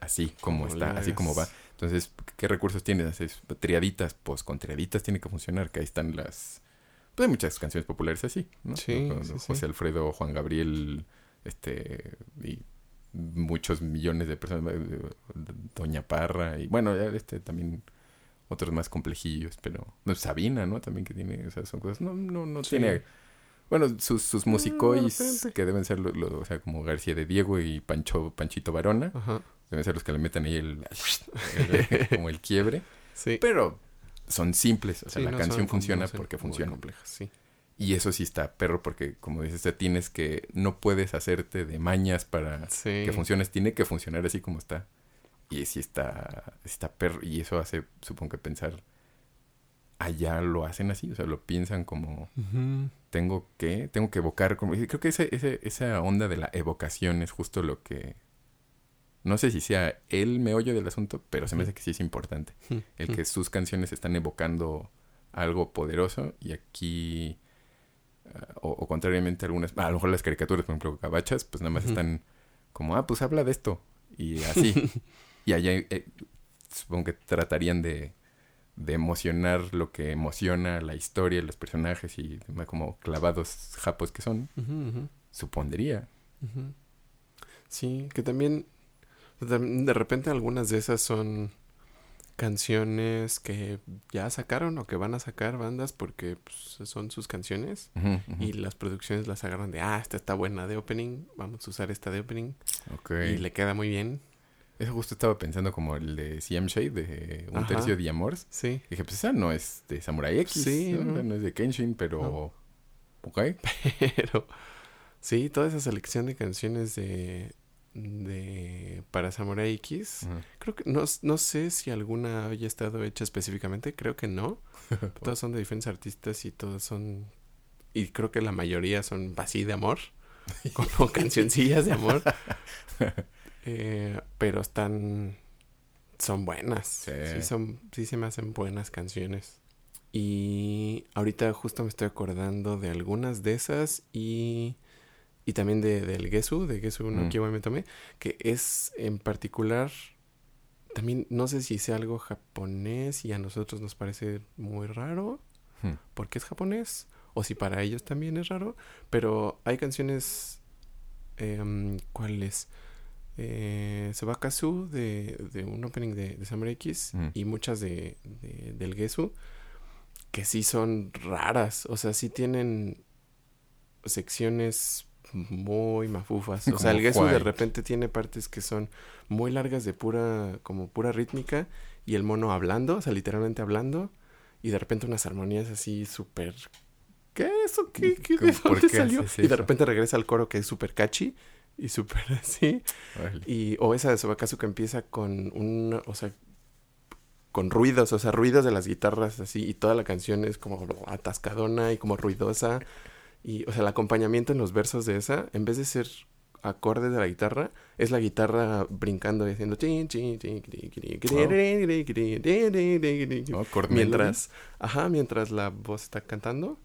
B: así como,
A: Como
B: está, así como va. Entonces, ¿qué recursos tienes? Haces triaditas, pues con triaditas tiene que funcionar, que ahí están las... Pues hay muchas canciones populares así, ¿no?
A: Sí,
B: Con
A: sí, sí.
B: José Alfredo, Juan Gabriel, este, y muchos millones de personas, eh, Doña Parra, y bueno, este también otros más complejillos, pero no, Sabina, ¿no? También que tiene, o sea, son cosas, no, no, no
A: Sí.
B: tiene, bueno, sus, sus musicois,
A: repente.
B: que deben ser, lo- lo- o sea, como García de Diego y Pancho, Panchito Varona,
A: Ajá.
B: deben ser los que le meten ahí el, [laughs] el- como el quiebre,
A: Sí.
B: pero son simples, o sea,
A: Sí,
B: la
A: no
B: canción funciona porque funciona.
A: complejas, sí.
B: Y eso sí está perro porque, como dices, te tienes que, no puedes hacerte de mañas para
A: Sí.
B: que funcione, tiene que funcionar así como está. Y sí está, está perro, y eso hace, supongo que pensar, allá lo hacen así, o sea, lo piensan como, tengo que, tengo que evocar, como, creo que ese, ese, esa onda de la evocación es justo lo que, no sé si sea el meollo del asunto, pero se me hace que sí es importante. El que sus canciones están evocando algo poderoso y aquí o, o contrariamente algunas a lo mejor las caricaturas por ejemplo cabachas pues nada más están como ah pues habla de esto y así. [laughs] Y allá eh, supongo que tratarían de de emocionar lo que emociona la historia los personajes y demás, como clavados japos que son supondría.
A: Sí, que también tam- de repente algunas de esas son canciones que ya sacaron o que van a sacar bandas porque pues, son sus canciones y las producciones las agarran de, ah, esta está buena de opening, vamos a usar esta de opening
B: Ok.
A: y le queda muy bien.
B: eso justo estaba pensando como el de CM Shade de un
A: Ajá.
B: tercio de Amors
A: Sí,
B: Dije, pues esa no es de Samurai X,
A: Sí,
B: ¿no? es de Kenshin, pero...
A: No.
B: Ok. [laughs]
A: pero sí, toda esa selección de canciones de, de para Samurai X, creo que no, no sé si alguna haya estado hecha específicamente, creo que no. [laughs] Todas son de diferentes artistas y todas son y creo que la mayoría son así de amor, [laughs] como cancioncillas de amor. [laughs] Eh, pero están son buenas.
B: Sí.
A: Sí. son sí se me hacen buenas canciones. Y ahorita justo me estoy acordando de algunas de esas y y también de del Gesu, de Gesu no
B: Mm.
A: Kiwa me tomé, que es en particular también no sé si sea algo japonés y a nosotros nos parece muy raro
B: Hmm.
A: porque es japonés o si para ellos también es raro, pero hay canciones em, ¿cuáles? Eh, de, de un opening de, de Samurai X
B: Mm.
A: y muchas de, de- del Gesu que sí son raras, o sea, sí tienen secciones muy mafufas. O sea, el Gesu de repente tiene partes que son muy largas de pura, como pura rítmica y el mono hablando, o sea, literalmente hablando y de repente unas armonías así súper... ¿Qué eso? ¿Qué? ¿Qué? ¿De
B: ¿Por
A: dónde salió? Y de repente regresa al coro que es súper catchy y súper [laughs] así. Y, o esa de Sobakazu que empieza con un, o sea, con ruidos, o sea, ruidos de las guitarras así, y toda la canción es como atascadona y como ruidosa. Y, o sea, el acompañamiento en los versos de esa, en vez de ser acordes de la guitarra, es la guitarra brincando y haciendo mientras, ajá, mientras la voz está cantando.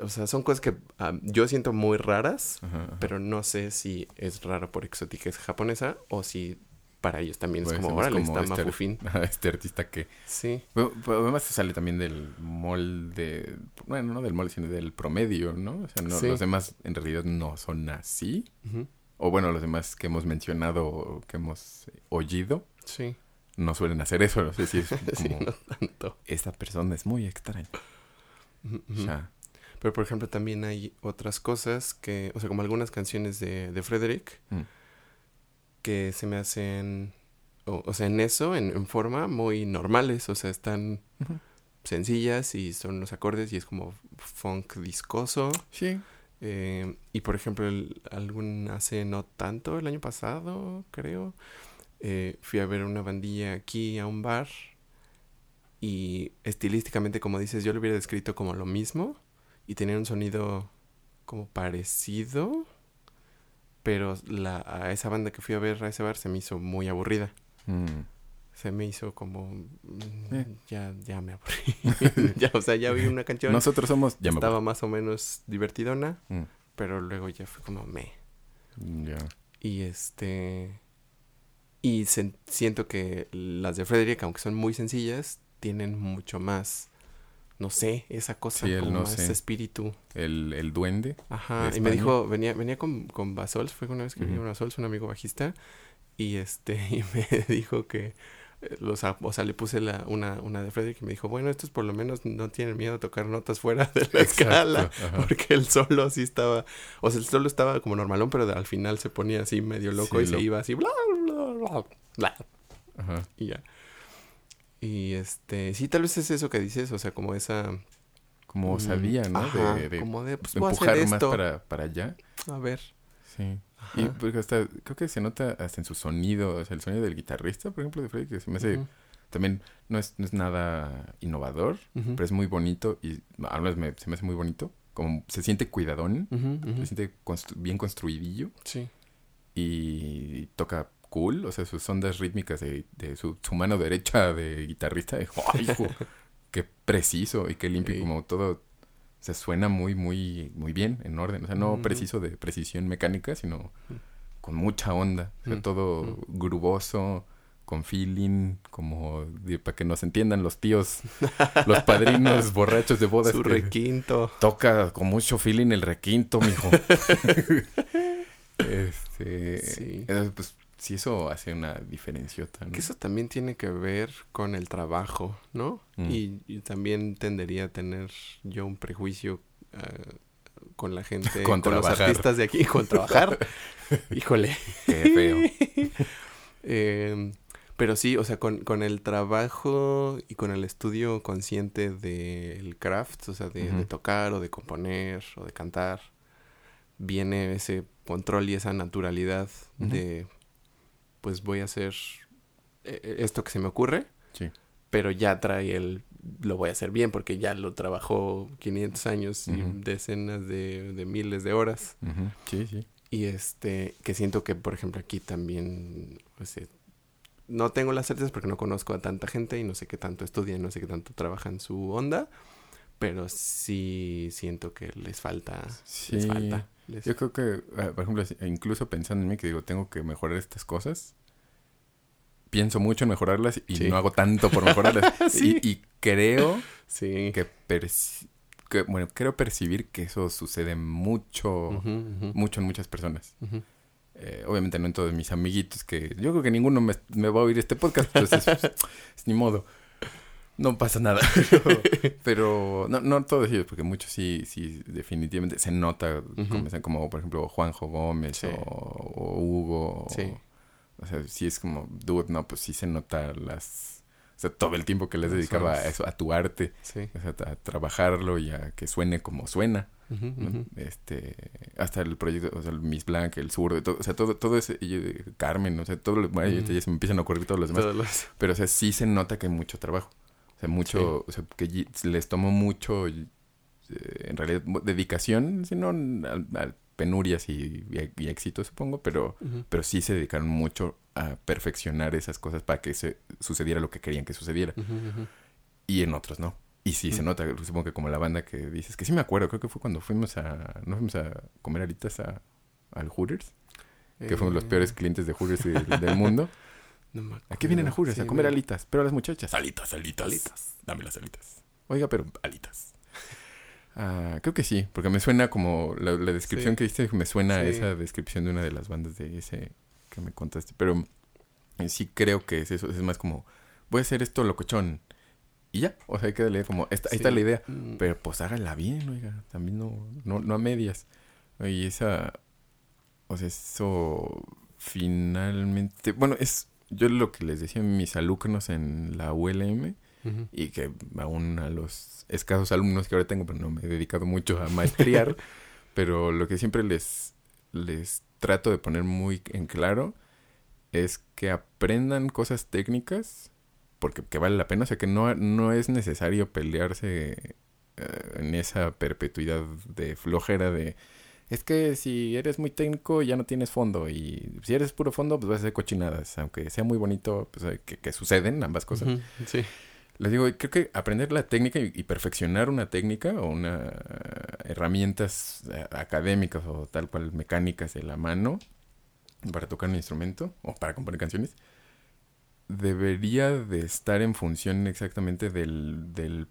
A: o sea, son cosas que ah, yo siento muy raras, pero no sé si es raro por exótica japonesa o si para ellos también es
B: Puede
A: como,
B: más
A: órale, está
B: este-
A: mafufín. [laughs]
B: Este artista que...
A: Sí,
B: pero además sale también del molde... Bueno, no del molde, sino del promedio, ¿no? O sea, no,
A: Sí.
B: los demás en realidad no son así. O bueno, los demás que hemos mencionado que hemos oído
A: sí,
B: no suelen hacer eso. No sé si es [laughs]
A: sí,
B: como...
A: no tanto.
B: Esta persona es muy extraña.
A: Ujú.
B: sea,
A: Pero por ejemplo también hay otras cosas que, o sea, como algunas canciones de, de Frederick
B: mm,
A: que se me hacen, o, o sea, en eso, en, en forma, muy normales, o sea, están sencillas y son los acordes y es como funk discoso.
B: sí.
A: Eh, y por ejemplo, el- algún hace no tanto, el año pasado, creo, eh, fui a ver una bandilla aquí a un bar y estilísticamente, como dices, yo lo hubiera descrito como lo mismo y tenía un sonido como parecido, pero la, a esa banda que fui a ver a ese bar se me hizo muy aburrida.
B: Mm,
A: Se me hizo como... mm,
B: Eh.
A: Ya, ya me aburrí. [laughs] ya, o sea, ya vi una canción.
B: Nosotros somos... Ya me
A: estaba más o menos divertidona.
B: Mm,
A: pero luego ya fue como me.
B: ya.
A: Y este. Y siento que las de Frederick, aunque son muy sencillas, tienen mucho más. No sé, esa cosa
B: Sí,
A: como
B: no
A: más
B: sé.
A: espíritu.
B: El, el duende.
A: Ajá. Y me dijo, venía, venía con, con Basols, fue una vez que vino
B: Ujú.
A: Basols, un amigo bajista, y este, [laughs] y me dijo que eh, los, o sea, le puse la, una, una de Frederick y me dijo, bueno, estos por lo menos no tienen miedo a tocar notas fuera de la escala.
B: ajá.
A: Porque el solo sí estaba, o sea, el solo estaba como normalón, pero al final se ponía así medio loco
B: Sí,
A: y se iba así, bla, bla, bla, bla,
B: Ajá.
A: y ya. Y este, sí, tal vez es eso que dices, o sea, como esa...
B: Como
A: mm,
B: sabía, ¿no?
A: ajá,
B: de, de
A: como de, pues
B: de
A: a
B: empujar más
A: esto.
B: para, para allá.
A: A ver.
B: Sí.
A: Ajá.
B: Y porque hasta, creo que se nota hasta en su sonido, o sea, el sonido del guitarrista, por ejemplo, de Freddy, que se me hace, también no es, no es nada innovador, pero es muy bonito y menos me- se me hace muy bonito. Como se siente cuidadón, se siente constru- bien construidillo
A: Sí.
B: y toca cool, o sea, sus ondas rítmicas de, de su, su mano derecha de guitarrista, de, ¡ay, hijo! [laughs] qué preciso y qué limpio,
A: Sí.
B: como todo, se suena muy, muy, muy bien, en orden, o sea, no preciso de precisión mecánica, sino
A: Mm.
B: con mucha onda, o sea,
A: Mm.
B: todo
A: Mm.
B: gruboso, con feeling, como de- para que nos entiendan los tíos, los padrinos [laughs] borrachos de bodas.
A: Su requinto.
B: Toca con mucho feeling el requinto, mijo. [laughs] este,
A: Sí.
B: eh, pues sí, eso hace una diferenciota, ¿no?
A: Que eso también tiene que ver con el trabajo, ¿no?
B: Mm.
A: Y, y también tendería a tener yo un prejuicio ah, con la gente, [laughs]
B: Con
A: con, los artistas de aquí, con trabajar. [laughs] Híjole. [laughs]
B: Qué feo.
A: Eh, pero sí, o sea, con, con el trabajo y con el estudio consciente del craft, o sea, de, tocar o de componer o de cantar, viene ese control y esa naturalidad de, pues voy a hacer eh, esto que se me ocurre,
B: Sí.
A: pero ya trae el, lo voy a hacer bien porque ya lo trabajó 500 años y decenas de, de miles de horas.
B: Sí, sí.
A: Y este, que siento que, por ejemplo, aquí también, pues, eh, no tengo las certezas porque no conozco a tanta gente y no sé qué tanto estudian, no sé qué tanto trabajan su onda, pero sí siento que les falta, les
B: Sí.
A: falta. Les-
B: Yo creo que, ah, por ejemplo, incluso pensando en mí que digo, tengo que mejorar estas cosas, pienso mucho en mejorarlas y
A: Sí.
B: no hago tanto por mejorarlas. [laughs]
A: Sí.
B: y, y creo
A: Sí.
B: que, que, bueno, creo percibir que eso sucede mucho,
A: Ujú, ujú,
B: mucho en muchas personas.
A: ujú.
B: Eh, obviamente no en todos mis amiguitos, que yo creo que ninguno me, me va a oír este podcast, entonces pues, es ni modo. No pasa nada. [laughs] Pero, [laughs] pero no, no todos ellos, porque muchos sí, sí, definitivamente se nota,
A: Ujú.
B: como, como por ejemplo Juanjo Gómez
A: Sí.
B: o, o Hugo.
A: Sí.
B: O, o sea, sí es como, dude, no, pues sí se nota las... O sea, todo el tiempo que les dedicaba a eso, a tu arte,
A: Sí.
B: o sea, a trabajarlo y a que suene como suena. Este, hasta el proyecto, o sea, el Miss Blanc, el Sur, todo, o sea, todo, todo ese, eh, Carmen, o sea, todo bueno, ya se me empiezan a ocurrir todos los demás,
A: Todos los-
B: pero, o sea, sí se nota que hay mucho trabajo, o sea, mucho, o sea, que les tomó mucho, eh, en realidad, dedicación, sino a, a penurias y, y, y éxito, supongo, pero, pero sí se dedicaron mucho a perfeccionar esas cosas para que se sucediera lo que querían que sucediera, y en otros no. Y sí, se nota, supongo que como la banda que dices, que sí me acuerdo, creo que fue cuando fuimos a, no fuimos a comer alitas a, al Hooters, que fuimos los peores
A: Eh,
B: clientes de Hooters del, del mundo. [laughs]
A: no me
B: ¿A qué vienen a. Hooters? a comer
A: me-
B: alitas. Pero las muchachas, alitas, alitas.
A: Alitas.
B: Dame las alitas. Oiga, pero alitas. Ah, creo que sí, porque me suena como la, la descripción
A: Sí.
B: que diste, me suena a esa descripción de una de las bandas de ese que me contaste. Pero eh, sí creo que es eso, es más como, voy a hacer esto locochón. Y ya, o sea, hay que darle como, esta, ahí está la idea.
A: Mm,
B: Pero pues hágala bien, oiga, también no, no, no a medias. Y esa, o sea, eso finalmente, bueno, es yo lo que les decía a mis alumnos en la ULM y que aún a los escasos alumnos que ahora tengo, pero no me he dedicado mucho a maestrear, [laughs] pero lo que siempre les, les trato de poner muy en claro es que aprendan cosas técnicas porque que vale la pena, o sea que no, no es necesario pelearse eh, en esa perpetuidad de flojera de es que si eres muy técnico ya no tienes fondo y si eres puro fondo pues vas a hacer cochinadas, aunque sea muy bonito, pues eh, que, que suceden ambas cosas.
A: Sí.
B: Les digo, creo que aprender la técnica y, y perfeccionar una técnica o una eh, herramientas eh, académicas o tal cual mecánicas de la mano para tocar un instrumento o para componer canciones debería de estar en función exactamente del, del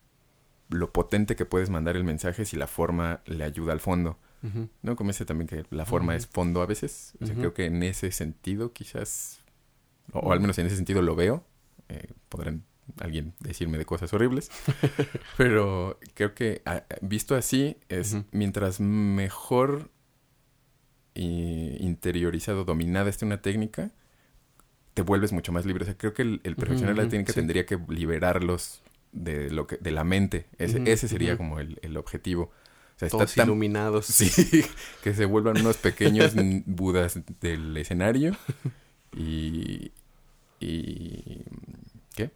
B: lo potente que puedes mandar el mensaje si la forma le ayuda al fondo. ¿No? Como ese también que la forma es fondo a veces. O sea, creo que en ese sentido quizás, o, o al menos en ese sentido lo veo. Eh, podrán alguien decirme de cosas horribles. [laughs] pero creo que visto así es mientras mejor y interiorizado, dominada esté una técnica, te vuelves mucho más libre. O sea, creo que el, el perfeccionar la técnica
A: sí.
B: tendría que liberarlos de lo que, de la mente. Ese, ese sería como el, el objetivo. O sea, está
A: Todos
B: tan
A: iluminados. [laughs]
B: Sí, que se vuelvan unos pequeños budas del escenario. Y. y ¿Qué?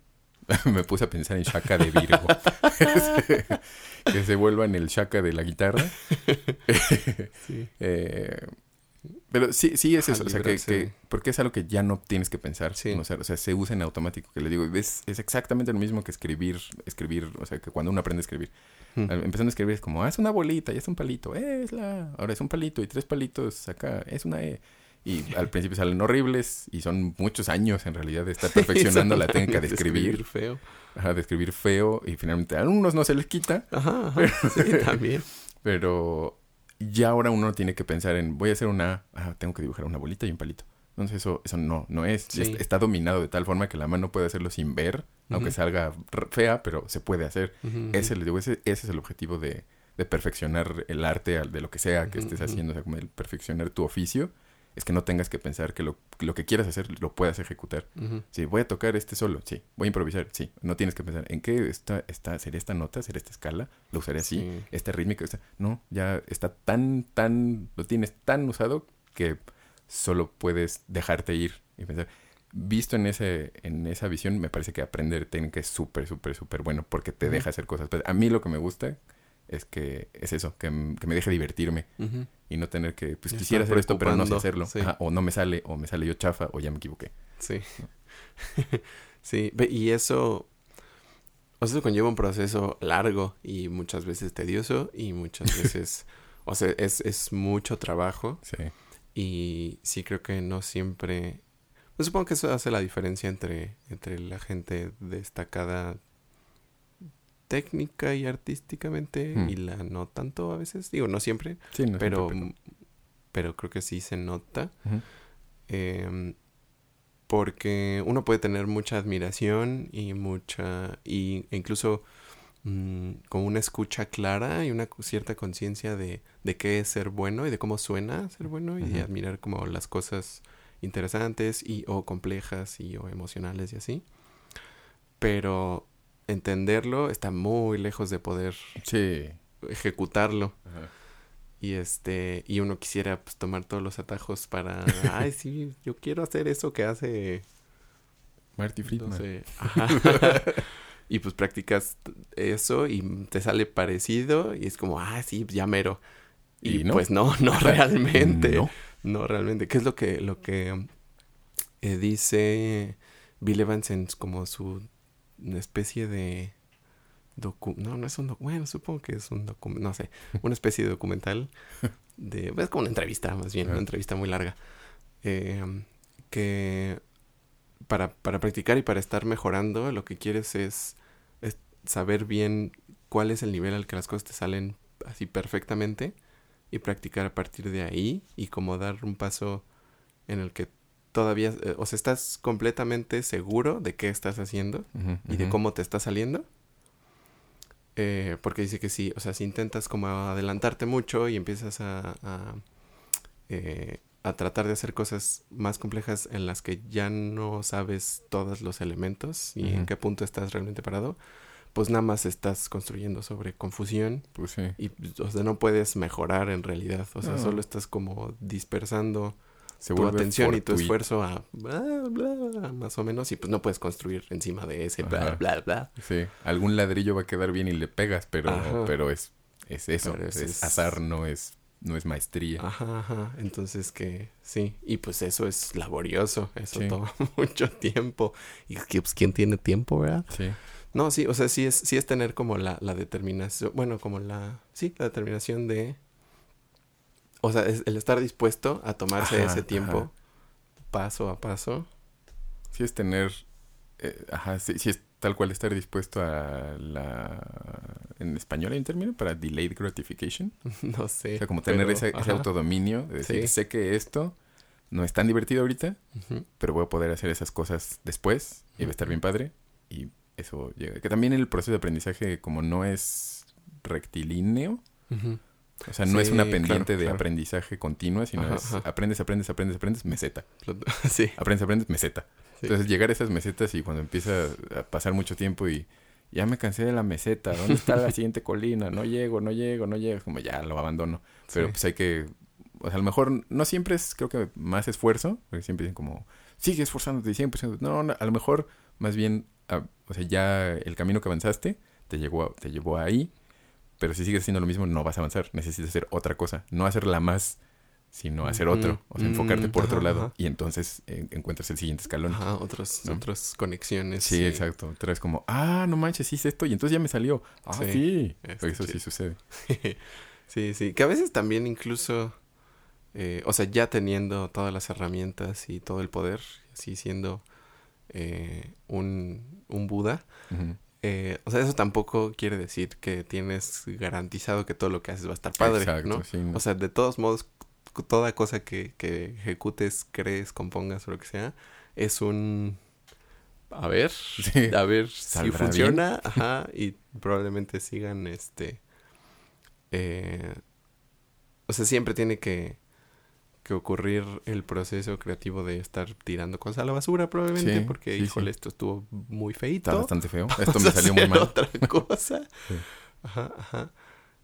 B: [laughs] Me puse a pensar en Shaka de Virgo. [laughs] que se vuelvan el Shaka de la guitarra.
A: Sí.
B: Eh, pero sí, sí es eso. O sea, que, porque es algo que ya no tienes que pensar.
A: Sí.
B: O, sea, o sea, se usa en automático. Que le digo, es, es exactamente lo mismo que escribir, escribir, o sea, que cuando uno aprende a escribir.
A: Mm.
B: Al- Empezando a escribir es como, ah, es una bolita, ya es un palito, eh, es la... Ahora es un palito y tres palitos acá, es una E. Y al principio salen horribles y son muchos años en realidad de estar [laughs] perfeccionando la técnica de escribir,
A: feo.
B: ajá, de escribir feo y finalmente a algunos no se les quita,
A: Ajá, ajá. [laughs] Sí, también.
B: pero ya ahora uno tiene que pensar en, voy a hacer una, ah, tengo que dibujar una bolita y un palito. Entonces eso, eso no, no es,
A: Sí.
B: Está dominado de tal forma que la mano puede hacerlo sin ver, aunque salga fea, pero se puede hacer.
A: Ujú.
B: Ese, les digo, ese, ese es el objetivo de, de perfeccionar el arte de lo que sea que estés haciendo, o sea, como el perfeccionar tu oficio, es que no tengas que pensar que lo, lo que quieras hacer lo puedas ejecutar.
A: Ujú.
B: Sí, voy a tocar este solo, sí, voy a improvisar, sí, no tienes que pensar en qué está, está, sería esta nota, sería esta escala, lo usaré así,
A: Sí.
B: esta rítmica, esta... no, ya está tan, tan, lo tienes tan usado que solo puedes dejarte ir y pensar. Visto en ese, en esa visión, me parece que aprender técnica es súper, súper, súper bueno porque te deja hacer cosas. Pero a mí lo que me gusta es que es eso, que, que me deje divertirme y no tener que, pues
A: Ya
B: quisiera hacer esto, pero no sé hacerlo.
A: sí.
B: Ajá, o no me sale, o me sale yo chafa, o ya me equivoqué.
A: Sí. [laughs] sí, y eso, o sea, eso conlleva un proceso largo y muchas veces tedioso y muchas [laughs] veces, o sea, es, es mucho trabajo
B: Sí.
A: y sí creo que no siempre, pues supongo que eso hace la diferencia entre, entre la gente destacada técnica y artísticamente y la no tanto a veces, digo, no siempre,
B: Sí, no
A: pero,
B: siempre,
A: pero creo que sí se nota. Em, porque uno puede tener mucha admiración y mucha y, e incluso mm, con una escucha clara y una cierta conciencia de, de qué es ser bueno y de cómo suena ser bueno y
B: Ujú.
A: admirar como las cosas interesantes y o complejas y o emocionales y así pero entenderlo está muy lejos de poder
B: Sí.
A: ejecutarlo
B: Ajá.
A: y este, y uno quisiera pues tomar todos los atajos para, [laughs] ay, sí, yo quiero hacer eso que hace,
B: Marty
A: no
B: Friedman.
A: sé, [laughs] ajá. y pues practicas eso y te sale parecido y es como, ah, sí, ya mero. Y,
B: ¿Y no?
A: pues no, no realmente.
B: No.
A: No, realmente. ¿Qué es lo que, lo que eh, dice Bill Evans en como su una especie de no, no es un bueno, supongo que es un documento, no sé, [laughs] una especie de documental de, es como una entrevista más bien, una entrevista muy larga, eh, que para, para practicar y para estar mejorando, lo que quieres es, es saber bien cuál es el nivel al que las cosas te salen así perfectamente y practicar a partir de ahí y como dar un paso en el que todavía, eh, o sea, estás completamente seguro de qué estás haciendo y de cómo te está saliendo. Eh, porque dice que sí, o sea, si intentas como adelantarte mucho y empiezas a, a, eh, a, tratar de hacer cosas más complejas en las que ya no sabes todos los elementos y en qué punto estás realmente parado, pues nada más estás construyendo sobre confusión.
B: Pues sí.
A: Y, o sea, no puedes mejorar en realidad. O sea, solo estás como dispersando tu atención y tu esfuerzo a bla, bla, más o menos. Y pues no puedes construir encima de ese bla, bla, bla.
B: Sí. Algún ladrillo va a quedar bien y le pegas, pero, pero es, es eso. es, azar, no es no es maestría.
A: Ajá, ajá. Entonces que sí. Y pues eso es laborioso. Eso toma [laughs] mucho tiempo. Y pues, ¿quién tiene tiempo, verdad?
B: Sí.
A: No, sí, o sea, sí es, sí es tener como la, la determinación, bueno, como la, sí, la determinación de, o sea, es el estar dispuesto a tomarse ese tiempo paso a paso.
B: Sí es tener, eh, ajá, sí, sí, es tal cual estar dispuesto a la, en español hay un término para delayed gratification. [laughs]
A: No sé.
B: O sea, como tener ese, ese, autodominio, de decir, sé que esto no es tan divertido ahorita, pero voy a poder hacer esas cosas después y va a estar bien padre y eso llega. Que también el proceso de aprendizaje, como no es rectilíneo, o sea, no es una pendiente de aprendizaje continua, sino es aprendes, aprendes, aprendes, aprendes, meseta. [laughs]
A: Sí.
B: Aprendes, aprendes, meseta. Entonces, llegar a esas mesetas y cuando empieza a pasar mucho tiempo y ya me cansé de la meseta, ¿dónde está la [laughs] siguiente colina? No llego, no llego, no llego, como ya lo abandono. Pero pues hay que, o sea, a lo mejor no siempre es, creo que más esfuerzo, porque siempre dicen como, sigue esforzándote, 100%. No, no, a lo mejor más bien o sea, ya el camino que avanzaste te llevó, te llevó ahí, pero si sigues haciendo lo mismo no vas a avanzar, necesitas hacer otra cosa, no hacerla más, sino hacer otro, o sea, enfocarte por otro lado y entonces encuentras el siguiente escalón.
A: Ajá, otros, otras conexiones.
B: Sí, exacto. Otra vez como, ah, no manches, hice esto y entonces ya me salió. Ah, sí. Eso sí sucede. [laughs]
A: sí, sí. Que a veces también incluso, eh, o sea, ya teniendo todas las herramientas y todo el poder, así siendo eh, un, un, Buda. Eh, o sea, eso tampoco quiere decir que tienes garantizado que todo lo que haces va a estar padre, ¿no? O sea, de todos modos, toda cosa que, que ejecutes, crees, compongas o lo que sea, es un... A ver, [laughs] a ver si funciona, [laughs] ajá, y probablemente sigan este... Eh, o sea, siempre tiene que que ocurrir el proceso creativo de estar tirando cosas a la basura probablemente porque híjole esto estuvo muy feito
B: está bastante feo. [laughs] Esto me salió muy mal.
A: otra [laughs] cosa. Ajá ajá.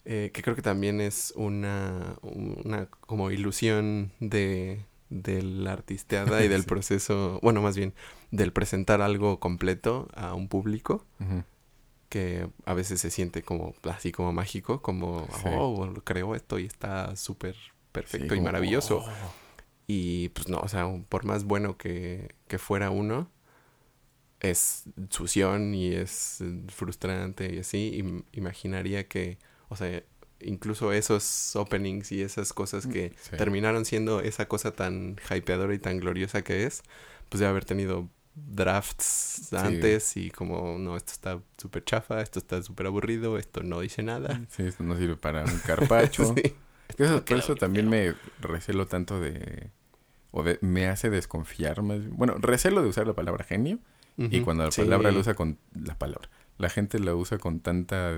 A: Eh, que creo que también es una una como ilusión de de la artisteada y [laughs] del proceso bueno más bien del presentar algo completo a un público que a veces se siente como así como mágico como oh creo esto y está súper perfecto y maravilloso. Oh. Y pues no, o sea, por más bueno que, que fuera uno, es sución y es frustrante y así. imaginaría que, o sea, incluso esos openings y esas cosas que terminaron siendo esa cosa tan hypeadora y tan gloriosa que es, pues de haber tenido drafts antes y como, no, esto está súper chafa, esto está súper aburrido, esto no dice nada.
B: Sí, esto no sirve para un carpacho. [laughs] Eso, por eso también me recelo tanto de... O de, me hace desconfiar más... Bueno, recelo de usar la palabra genio. Y cuando la palabra la usa con... La palabra. La gente la usa con tanta...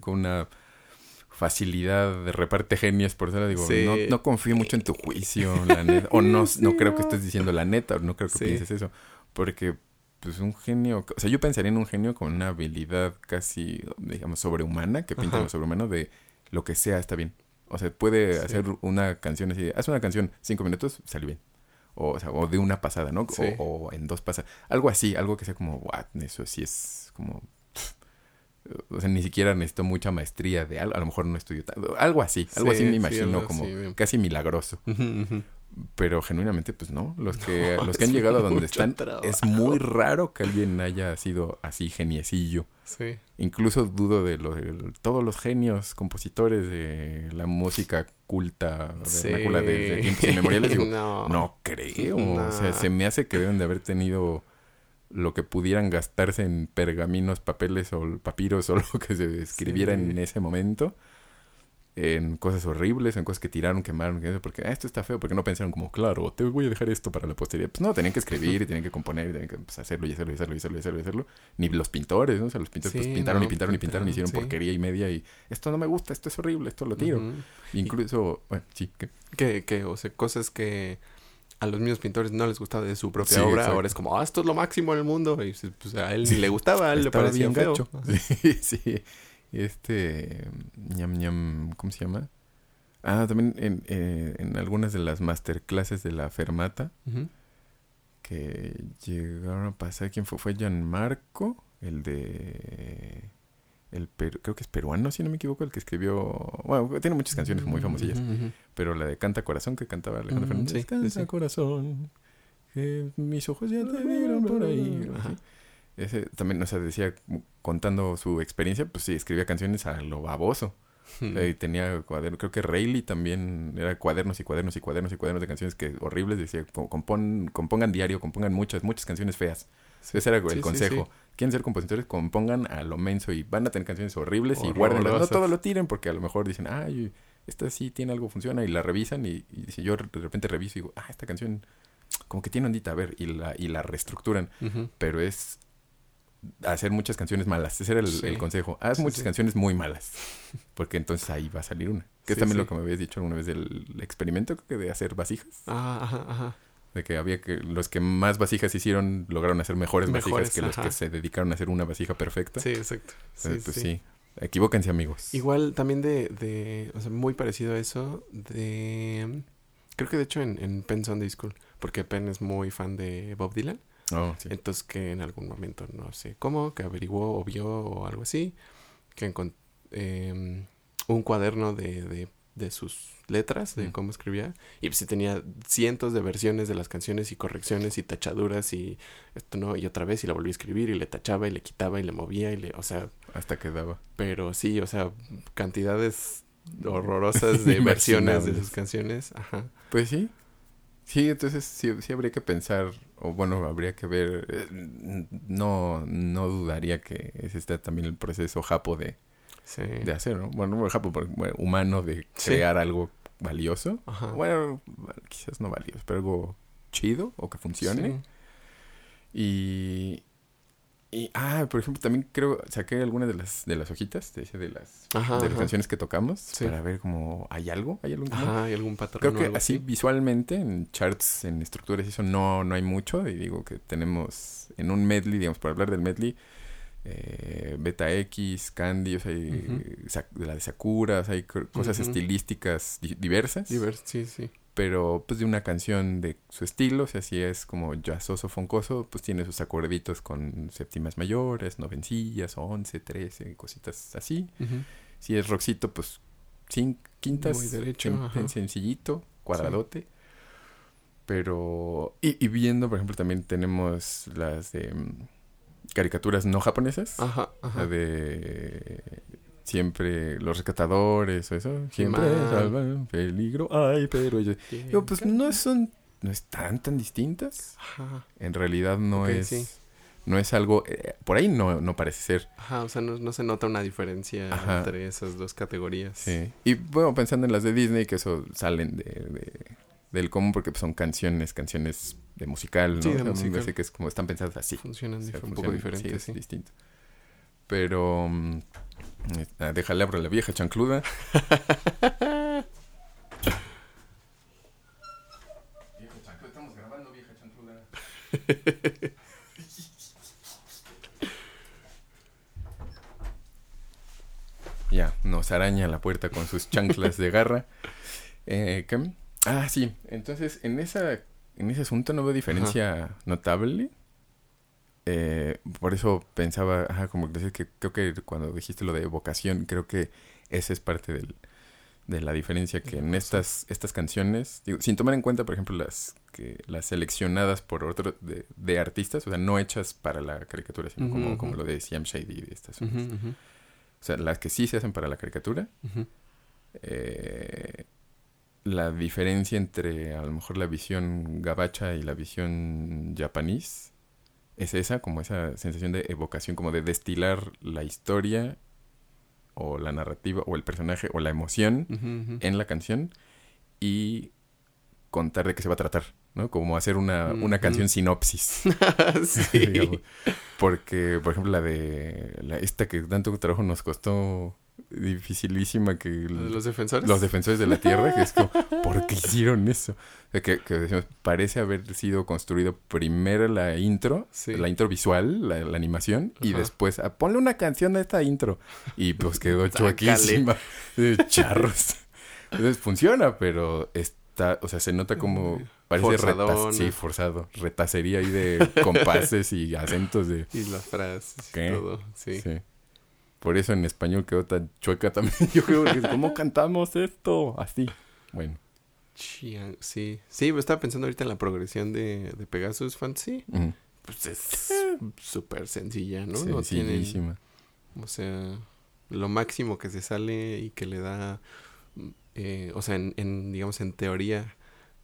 B: Con una facilidad de reparte genios. Por eso le digo, no, no, confío mucho en tu juicio, la neta. O no, no creo que estés diciendo la neta. O no creo que pienses eso. Porque pues un genio, o sea, yo pensaría en un genio con una habilidad casi, digamos, sobrehumana, que pinta lo sobrehumano de lo que sea está bien. O sea, puede hacer una canción así, haz una canción cinco minutos, sale bien. O, o, sea, o de una pasada, ¿no? O, en dos pasadas. Algo así, algo que sea como, what, eso sí es como... O sea, ni siquiera necesito mucha maestría de algo, a lo mejor no estudio tanto, algo así, algo así me imagino como casi milagroso. Pero genuinamente, pues no. Los que, los que han llegado a donde están, es muy raro que alguien haya sido así geniecillo.
A: Sí.
B: Incluso dudo de, lo, de todos los genios compositores de la música culta,
A: Sí.
B: vernácula de, de tiempos inmemoriales. Digo, [laughs]
A: No.
B: no creo.
A: No.
B: O sea, se me hace que deben de haber tenido lo que pudieran gastarse en pergaminos, papeles o papiros o [laughs] lo que se escribiera
A: Sí.
B: en ese momento. En cosas horribles, en cosas que tiraron, quemaron, que- porque "Ah, esto está feo, porque no pensaron como, claro, te voy a dejar esto para la posteridad. Pues no, tenían que escribir, y tenían que componer, y tenían que pues, hacerlo y hacerlo y hacerlo y hacerlo y hacerlo hacerlo. Ni los pintores, ¿no? O sea, los pintores pues pintaron y pintaron y pintaron y hicieron
A: sí.
B: porquería y media y esto no me gusta, esto es horrible, esto lo tiro. Incluso, bueno, sí, que
A: que, que, o sea, cosas que a los mismos pintores no les gustaba de su propia
B: Sí,
A: obra,
B: exacto.
A: ahora es como, ah, esto es lo máximo en el mundo. Y pues a él ni le gustaba, a él le parecía
B: bien
A: feo. [laughs]
B: Sí, sí. Este. ñam ñam. ¿Cómo se llama? Ah, también en, eh, en algunas de las masterclasses de la Fermata que llegaron a pasar. ¿Quién fue? Fue Gianmarco, el de. El peru- creo que es peruano, si no me equivoco, el que escribió. Bueno, tiene muchas canciones muy famosillas. Pero la de Canta Corazón que cantaba Alejandro
A: Mm,
B: Fernández.
A: sí,
B: Canta
A: sí.
B: Corazón, mis ojos ya te vieron por ahí.
A: Ajá.
B: Ese también, o sea, decía, contando su experiencia, pues sí, escribía canciones a lo baboso.
A: Ujú.
B: Eh, tenía cuadernos, creo que Rayleigh también era cuadernos y cuadernos y cuadernos y cuadernos de canciones que horribles. Decía, co- compon- compongan diario, compongan muchas, muchas canciones feas.
A: Sí.
B: Ese era el
A: Sí,
B: consejo.
A: sí.
B: Quieren ser compositores, compongan a lo menso y van a tener canciones horribles y guárdenlas. No todo lo tiren porque a lo mejor dicen, ay, esta sí tiene algo, funciona y la revisan y, y dice, yo de repente reviso y digo, ah, esta canción como que tiene ondita, a ver, y la, y la reestructuran. Pero es hacer muchas canciones malas. Ese era el,
A: Sí.
B: el consejo. Haz
A: Sí,
B: muchas
A: sí.
B: canciones muy malas. Porque entonces ahí va a salir una. Que es también lo que me habías dicho alguna vez del experimento que de hacer vasijas.
A: Ah, ajá, ajá.
B: De que había que los que más vasijas hicieron lograron hacer mejores,
A: Mejores,
B: vasijas que los que se dedicaron a hacer una vasija perfecta.
A: Sí, exacto. Sí,
B: Entonces, pues
A: sí.
B: sí. Equivóquense, amigos.
A: Igual también de, de, o sea, muy parecido a eso, de... Creo que de hecho en, en Penn Sunday School, porque Penn es muy fan de Bob Dylan,
B: Oh, sí.
A: entonces que en algún momento, no sé cómo, que averiguó o vio o algo así, que encontró un cuaderno de, de, de sus letras, de
B: Mm.
A: cómo escribía, y pues sí tenía cientos de versiones de las canciones y correcciones y tachaduras y esto no, y otra vez y la volví a escribir y le tachaba y le quitaba y le movía y le, o sea,
B: Hasta quedaba.
A: pero sí, o sea, cantidades horrorosas de [laughs] versiones de sus canciones. Ajá.
B: Pues sí. Sí, entonces sí, sí habría que pensar, o bueno, habría que ver, eh, no, no dudaría que ese está también el proceso japo de,
A: Sí.
B: de hacer, ¿no? Bueno, no japo, bueno, humano de
A: Sí.
B: crear algo valioso.
A: Ajá.
B: Bueno, quizás no valioso, pero algo chido o que funcione.
A: Sí.
B: Y, y, ah, por ejemplo, también creo, saqué algunas de las, de las hojitas, de, de las,
A: Ajá,
B: de las canciones que tocamos,
A: Sí.
B: para ver como, ¿hay algo? ¿Hay
A: algún patrón?
B: Creo que así visualmente, en charts, en estructuras, y eso no, no hay mucho. Y digo que tenemos en un medley, digamos, para hablar del medley, eh, Beta X, Candy, o sea, hay, la de Sakura, o sea, hay cosas estilísticas di- diversas.
A: Divers- sí, sí.
B: Pero pues de una canción de su estilo, o sea, si es como jazzoso, foncoso, pues tiene sus acorditos con séptimas mayores, novencillas, once, trece, cositas así. Si es rockcito, pues sin quintas,
A: Muy derecho,
B: en-
A: ajá.
B: en sencillito, cuadradote. Pero, y, y viendo, por ejemplo, también tenemos las de mm, caricaturas no japonesas.
A: Ajá,
B: La
A: ajá.
B: de siempre los rescatadores o eso. Siempre salvan peligro. Ay, pero yo... Digo, pues no son... No están tan distintas.
A: Ajá.
B: En realidad no es...
A: sí.
B: No es algo... eh, por ahí no, no parece ser.
A: Ajá, o sea, no, no se nota una diferencia
B: Ajá.
A: entre esas dos categorías.
B: Sí. Y bueno, pensando en las de Disney, que eso salen de, de- del común porque pues, son canciones, canciones de musical, ¿no?
A: Sí, de
B: O sea, me
A: musical.
B: parece que es como están pensadas así.
A: Funcionan
B: O sea,
A: un
B: funcionan-
A: poco diferentes,
B: es
A: sí.
B: distinto. Pero... ah, déjale abro la vieja chancluda. Vieja chancluda, estamos grabando, vieja chancluda. Ya, nos araña la puerta con sus chanclas de garra. Eh, ¿qué? Ah, sí. Entonces, en esa, en ese asunto no veo diferencia notable. Eh, por eso pensaba, ajá, como que decía que creo que cuando dijiste lo de vocación, creo que esa es parte del, de la diferencia que en estas, estas canciones, digo, sin tomar en cuenta, por ejemplo, las que las seleccionadas por otro de, de artistas, o sea, no hechas para la caricatura, sino como, como lo de Siam Shady y estas.
A: Ujú,
B: O sea, las que sí se hacen para la caricatura, eh, la diferencia entre a lo mejor la visión gabacha y la visión japonés es esa, como esa sensación de evocación, como de destilar la historia o la narrativa o el personaje o la emoción en la canción y contar de qué se va a tratar, ¿no? Como hacer una, una canción sinopsis. [laughs]
A: sí. [laughs]
B: Porque, por ejemplo, la de la, esta que tanto trabajo nos costó dificilísima que el-
A: ¿Los defensores?
B: los defensores de la tierra, que es como, [laughs] ¿por qué hicieron eso? O sea, que, que decimos, parece haber sido construido primero la intro,
A: Sí.
B: la intro visual, la, la animación, y después, ah, ponle una canción a esta intro. Y pues quedó [laughs] chuequísima charros. Entonces funciona, pero está, o sea, se nota como, parece sí, forzado, retacería ahí de compases y acentos de... [laughs]
A: Y las frases
B: ¿Qué?
A: y todo. Sí.
B: Sí. Por eso en español quedó tan chueca también. [laughs] Yo creo que ¿cómo cantamos esto? Así. Bueno.
A: Sí. Sí, estaba pensando ahorita en la progresión de, de Pegasus Fantasy. Pues es súper sencilla, ¿no? No tiene, o sea, lo máximo que se sale y que le da, mm, eh, o sea, en, en, digamos, en teoría,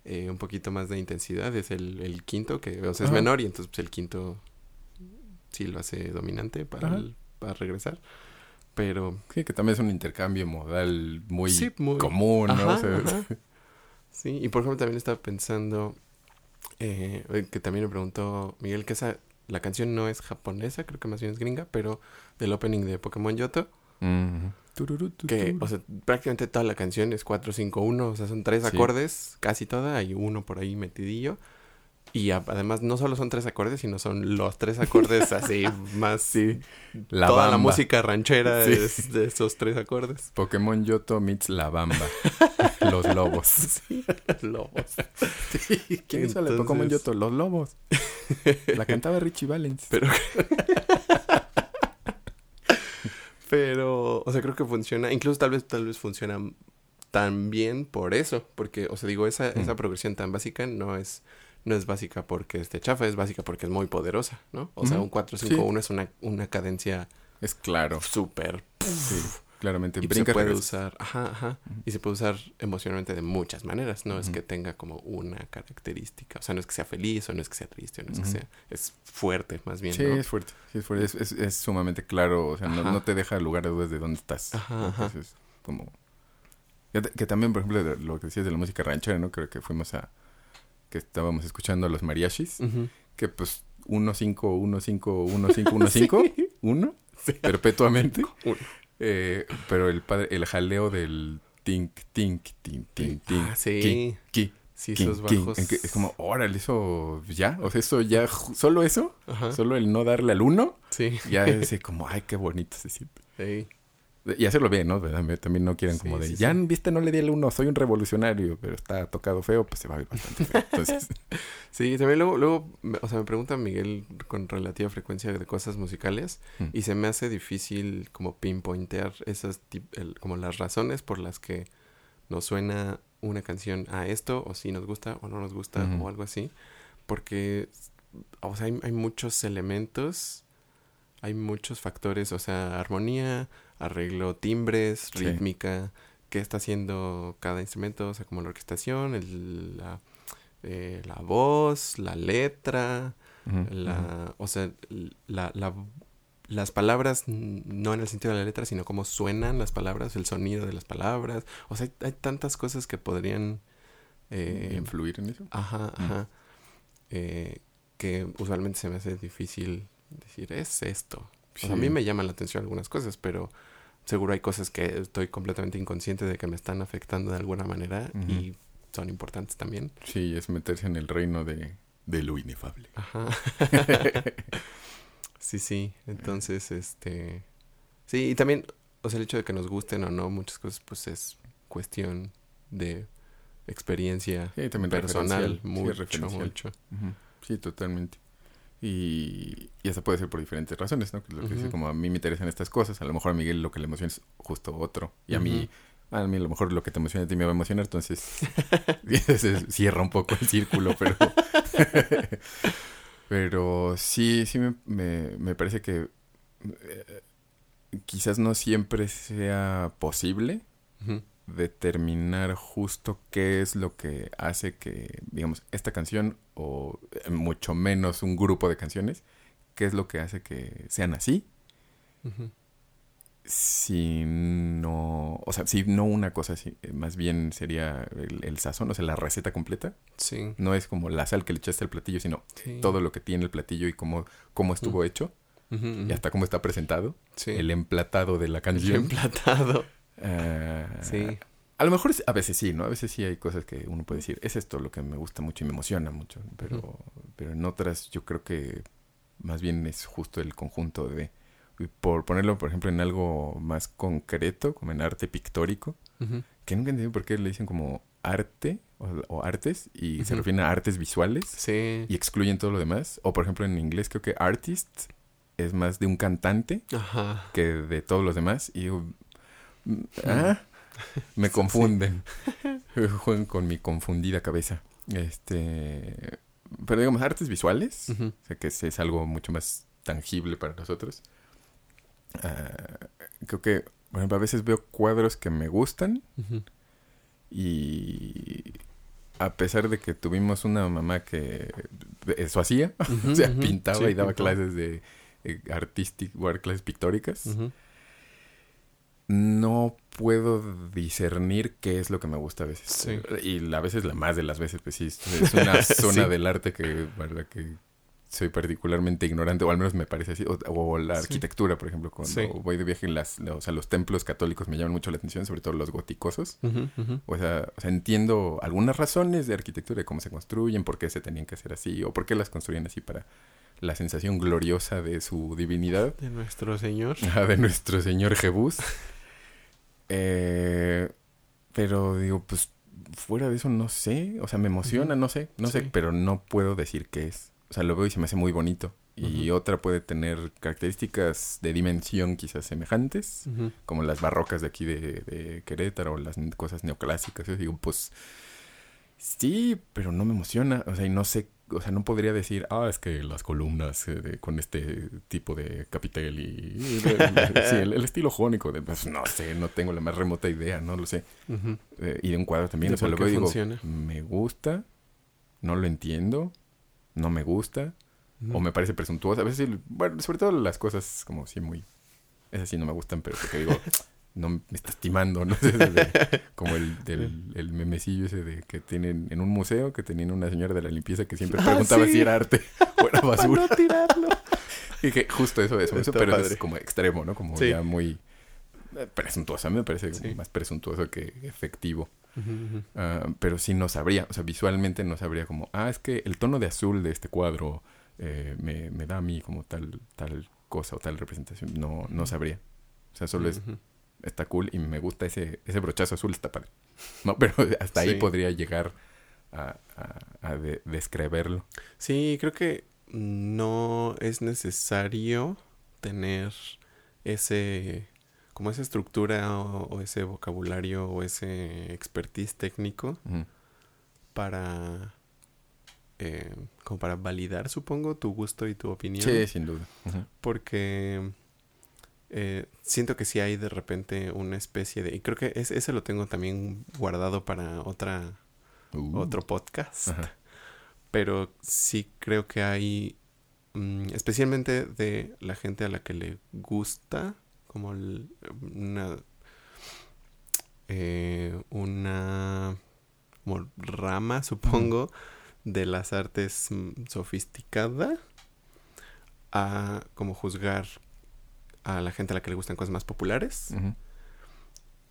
A: eh, un poquito más de intensidad es el, el quinto, que, o sea, es
B: Ajá.
A: menor y entonces pues, el quinto sí lo hace dominante para, el- para regresar. Pero
B: Sí, que también es un intercambio modal muy,
A: Sí, muy-
B: común, ¿no?
A: Ajá,
B: O sea,
A: ajá. [laughs] Sí, y por ejemplo también estaba pensando eh, que también me preguntó Miguel que esa la canción no es japonesa, creo que más bien es gringa, pero del opening de Pokémon Yoto, que o sea, prácticamente toda la canción es 4-5-1, o sea, son tres
B: Sí.
A: acordes, casi toda, hay uno por ahí metidillo. Y además no solo son tres acordes, sino son los tres acordes [laughs] así más
B: Sí. La
A: toda la música ranchera
B: Sí.
A: es de esos tres acordes.
B: Pokémon Yoto meets La Bamba. [laughs] Los lobos.
A: Lobos. [laughs]
B: ¿Quién hizo la de Pokémon
A: Entonces-
B: Yoto? Los lobos. La cantaba Richie Valens.
A: Pero. Pero, o sea, creo que funciona. Incluso tal vez, tal vez funciona tan bien por eso. Porque, o sea, digo, esa, esa
B: Mm.
A: progresión tan básica no es, no es básica porque esté chafa, es básica porque es muy poderosa, ¿no? O sea, un 4-5-1 es una, una cadencia
B: Es claro.
A: súper.
B: Sí, claramente.
A: Y se puede usar, ajá, ajá. Y se puede usar emocionalmente de muchas maneras. No es que tenga como una característica. O sea, no es que sea feliz o no es que sea triste o no es que sea. Es fuerte, más bien.
B: Sí,
A: ¿no?
B: es fuerte. Sí, es fuerte. Es, es- es sumamente claro. O sea, no, te deja lugar de dudas de dónde estás.
A: Ajá, ajá.
B: Entonces, como... Que, que también, por ejemplo, lo que decías de la música ranchera, ¿no? Creo que fuimos a... Que estábamos escuchando a los mariachis. Que pues 1, 5, 1, 5, 1, 5, 1, 5. 1.
A: Sí.
B: Perpetuamente.
A: Uno.
B: Eh, pero el padre, el jaleo del tink, tink, tink, tink, tink.
A: Ah, sí.
B: ki, ki,
A: Sí,
B: ki,
A: esos
B: ki.
A: bajos.
B: En que es como, órale, eso ya. O sea, eso ya, solo eso.
A: Ajá.
B: Solo el no darle al uno.
A: Sí.
B: Ya es [laughs] como, ay, qué bonito se siente.
A: Sí.
B: Y hacerlo bien, ¿no? También no quieren como de,
A: sí,
B: ya
A: sí.
B: viste, no le di el uno, soy un revolucionario, pero está tocado feo, pues se va a ver bastante feo. Entonces, [laughs]
A: Sí, también luego, luego, o sea, me pregunta Miguel con relativa frecuencia de cosas musicales
B: Mm.
A: y se me hace difícil como pinpointear esas, el- como las razones por las que nos suena una canción a esto o si nos gusta o no nos gusta o algo así, porque, o sea, hay, hay muchos elementos, hay muchos factores, o sea, armonía, arreglo, timbres,
B: Sí.
A: rítmica, qué está haciendo cada instrumento, o sea, como la orquestación, el, la, eh, la voz, la letra, la, o sea, la, la- las palabras, no en el sentido de la letra, sino cómo suenan las palabras, el sonido de las palabras, o sea, hay, hay tantas cosas que podrían... eh,
B: influir en eso.
A: Ajá, ajá. Eh, que usualmente se me hace difícil decir, es esto. O sea, a mí me llaman la atención algunas cosas, pero seguro hay cosas que estoy completamente inconsciente de que me están afectando de alguna manera y son importantes también.
B: Sí, es meterse en el reino de, de lo inefable.
A: Ajá. [laughs] sí, sí. Entonces, este... Sí, y también, o sea, el hecho de que nos gusten o no muchas cosas, pues es cuestión de experiencia
B: Sí, también
A: personal,
B: referencial. Sí,
A: mucho, mucho.
B: Sí, totalmente. Y, y eso puede ser por diferentes razones, ¿no? Que es lo que dice,
A: Ujú.
B: como a mí me interesan estas cosas, a lo mejor a Miguel lo que le emociona es justo otro. Y a mí A mí a lo mejor lo que te emociona a ti me va a emocionar, entonces [laughs] cierra un poco el círculo, pero... [laughs] pero sí, sí me, me, parece que eh, quizás no siempre sea posible determinar justo qué es lo que hace que, digamos, esta canción o eh, mucho menos un grupo de canciones, qué es lo que hace que sean así si no, o sea, si no una cosa así, eh, más bien sería el, sazón, o sea, la receta completa.
A: Sí.
B: No es como la sal que le echaste al platillo, sino todo lo que tiene el platillo y cómo, cómo estuvo hecho y hasta cómo está presentado.
A: Sí.
B: El emplatado de la canción.
A: El emplatado.
B: Ah,
A: sí.
B: A lo mejor a veces sí, ¿no? A veces sí hay cosas que uno puede decir, es esto lo que me gusta mucho y me emociona mucho, pero, pero en otras yo creo que más bien es justo el conjunto de por ponerlo, por ejemplo, en algo más concreto, como en arte pictórico, que nunca entendí por qué le dicen como arte o, artes y se refieren a artes visuales
A: sí.
B: y excluyen todo lo demás. O, por ejemplo, en inglés creo que artist es más de un cantante que de todos los demás. Y ¿ah? me confunden. [laughs] Juegan con mi confundida cabeza. Este, pero digamos, artes visuales, o sea, que es algo mucho más tangible para nosotros. Ah, creo que, por ejemplo, a veces veo cuadros que me gustan y a pesar de que tuvimos una mamá que eso hacía, [laughs] o sea, pintaba y daba clases de eh, artístico, clases pictóricas, no puedo discernir qué es lo que me gusta a veces. Y a veces, la más de las veces, pues sí, es una [laughs] zona del arte que, ¿verdad? que soy particularmente ignorante, o al menos me parece así, o, la arquitectura, por ejemplo, cuando voy de viaje, las, o sea, los templos católicos me llaman mucho la atención, sobre todo los goticosos. O, sea, o, sea, entiendo algunas razones de arquitectura, de cómo se construyen, por qué se tenían que hacer así, o por qué las construyen así para la sensación gloriosa de su divinidad.
A: De nuestro Señor.
B: de nuestro Señor Jebús. [laughs] eh, pero digo, pues fuera de eso no sé, o sea, me emociona, no sé, no sé, pero no puedo decir qué es o sea, lo veo y se me hace muy bonito. Y otra puede tener características de dimensión quizás semejantes, como las barrocas de aquí de, Querétaro, o las cosas neoclásicas. Yo digo, pues sí, pero no me emociona. O sea, y no sé, o sea, no podría decir, ah, es que las columnas eh, con este tipo de capitel y, sí, el, estilo jónico, de, pues no sé, no tengo la más remota idea, no lo sé. Eh, y de un cuadro también, o sea, y digo, me gusta, no lo entiendo, no me gusta o me parece presuntuosa. A veces, bueno, sobre todo las cosas como sí muy... Esas sí no me gustan, pero porque digo, [laughs] no me está estimando, ¿no? [laughs] como el, del, el memecillo ese de que tienen en un museo que tenían una señora de la limpieza que siempre ah, preguntaba si era arte [laughs] o era basura.
A: Para no tirarlo. [laughs]
B: y que justo eso, eso, eso pero es como extremo, ¿no? Como ya muy eh, presuntuoso. A mí me parece más presuntuoso que efectivo. Ah, pero sí no sabría, o sea, visualmente no sabría como, ah, es que el tono de azul de este cuadro eh, me, me, da a mí como tal, tal cosa o tal representación. No, no sabría. O sea, solo es, está cool y me gusta ese, ese brochazo azul, está padre. [laughs] No, pero hasta ahí podría llegar a, a, describirlo.
A: Sí, creo que no es necesario tener ese como esa estructura o, ese vocabulario o ese expertise técnico para eh, como para validar supongo tu gusto y tu opinión.
B: Sí sin duda.
A: Porque eh, siento que sí hay de repente una especie de y creo que ese lo tengo también guardado para otra uh. otro podcast. Pero sí creo que hay mm, especialmente de la gente a la que le gusta como una, eh, una rama, supongo, de las artes mm, sofisticada a como juzgar a la gente a la que le gustan cosas más populares.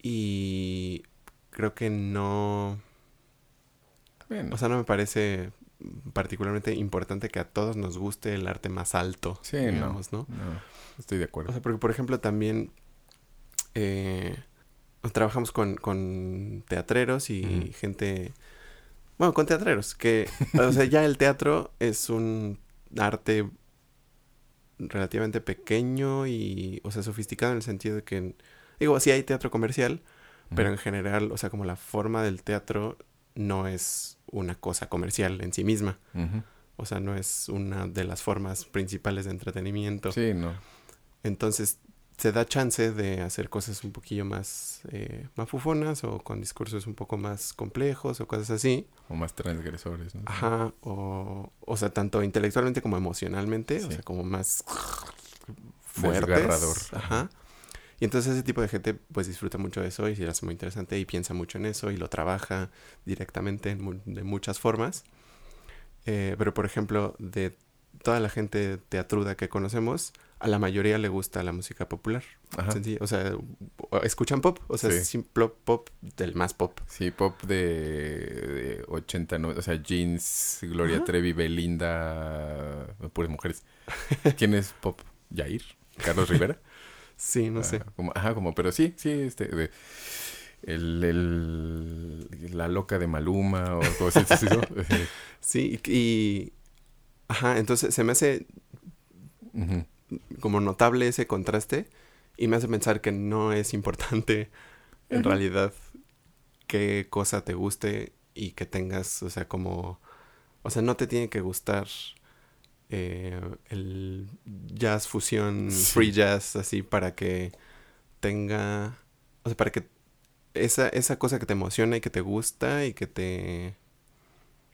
A: Y creo que no... O sea, no me parece particularmente importante que a todos nos guste el arte más alto.
B: Sí, digamos, ¿no? Estoy de acuerdo.
A: O sea, porque por ejemplo también eh, trabajamos con, con teatreros y gente... Bueno, con teatreros, que, o sea, ya el teatro es un arte relativamente pequeño y, o sea, sofisticado en el sentido de que, digo, sí hay teatro comercial, pero en general, o sea, como la forma del teatro no es una cosa comercial en sí misma. O sea, no es una de las formas principales de entretenimiento.
B: Sí, no.
A: Entonces, se da chance de hacer cosas un poquillo más eh, mafufonas o con discursos un poco más complejos o cosas así.
B: O más transgresores, ¿no?
A: Ajá, o, o sea, tanto intelectualmente como emocionalmente, o sea, como más fuertes.
B: Desgarrador.
A: Ajá. Y entonces ese tipo de gente pues disfruta mucho de eso y se hace muy interesante y piensa mucho en eso y lo trabaja directamente mu- de muchas formas. Eh, pero por ejemplo, de toda la gente teatruda que conocemos, a la mayoría le gusta la música popular.
B: Ajá.
A: Sencillo. O sea, escuchan pop, o sea,
B: Sí.
A: simple pop del más pop.
B: Sí, pop de, de 80, no, o sea, Jeans, Gloria
A: Ajá.
B: Trevi, Belinda, puras mujeres. [laughs] ¿Quién es pop? ¿Yair? ¿Carlos Rivera? [laughs]
A: Sí, no sé.
B: Ah, como, ajá, como, pero sí, sí, este, de, el, el, la loca de Maluma o cosas así, ¿no? [laughs]
A: Sí, y- Ajá, entonces se me hace como notable ese contraste y me hace pensar que no es importante [laughs] en realidad qué cosa te guste y que tengas, o sea, como... O sea, no te tiene que gustar eh, el jazz fusión,
B: Sí.
A: free jazz, así, para que tenga... O sea, para que esa, esa cosa que te emociona y que te gusta y que te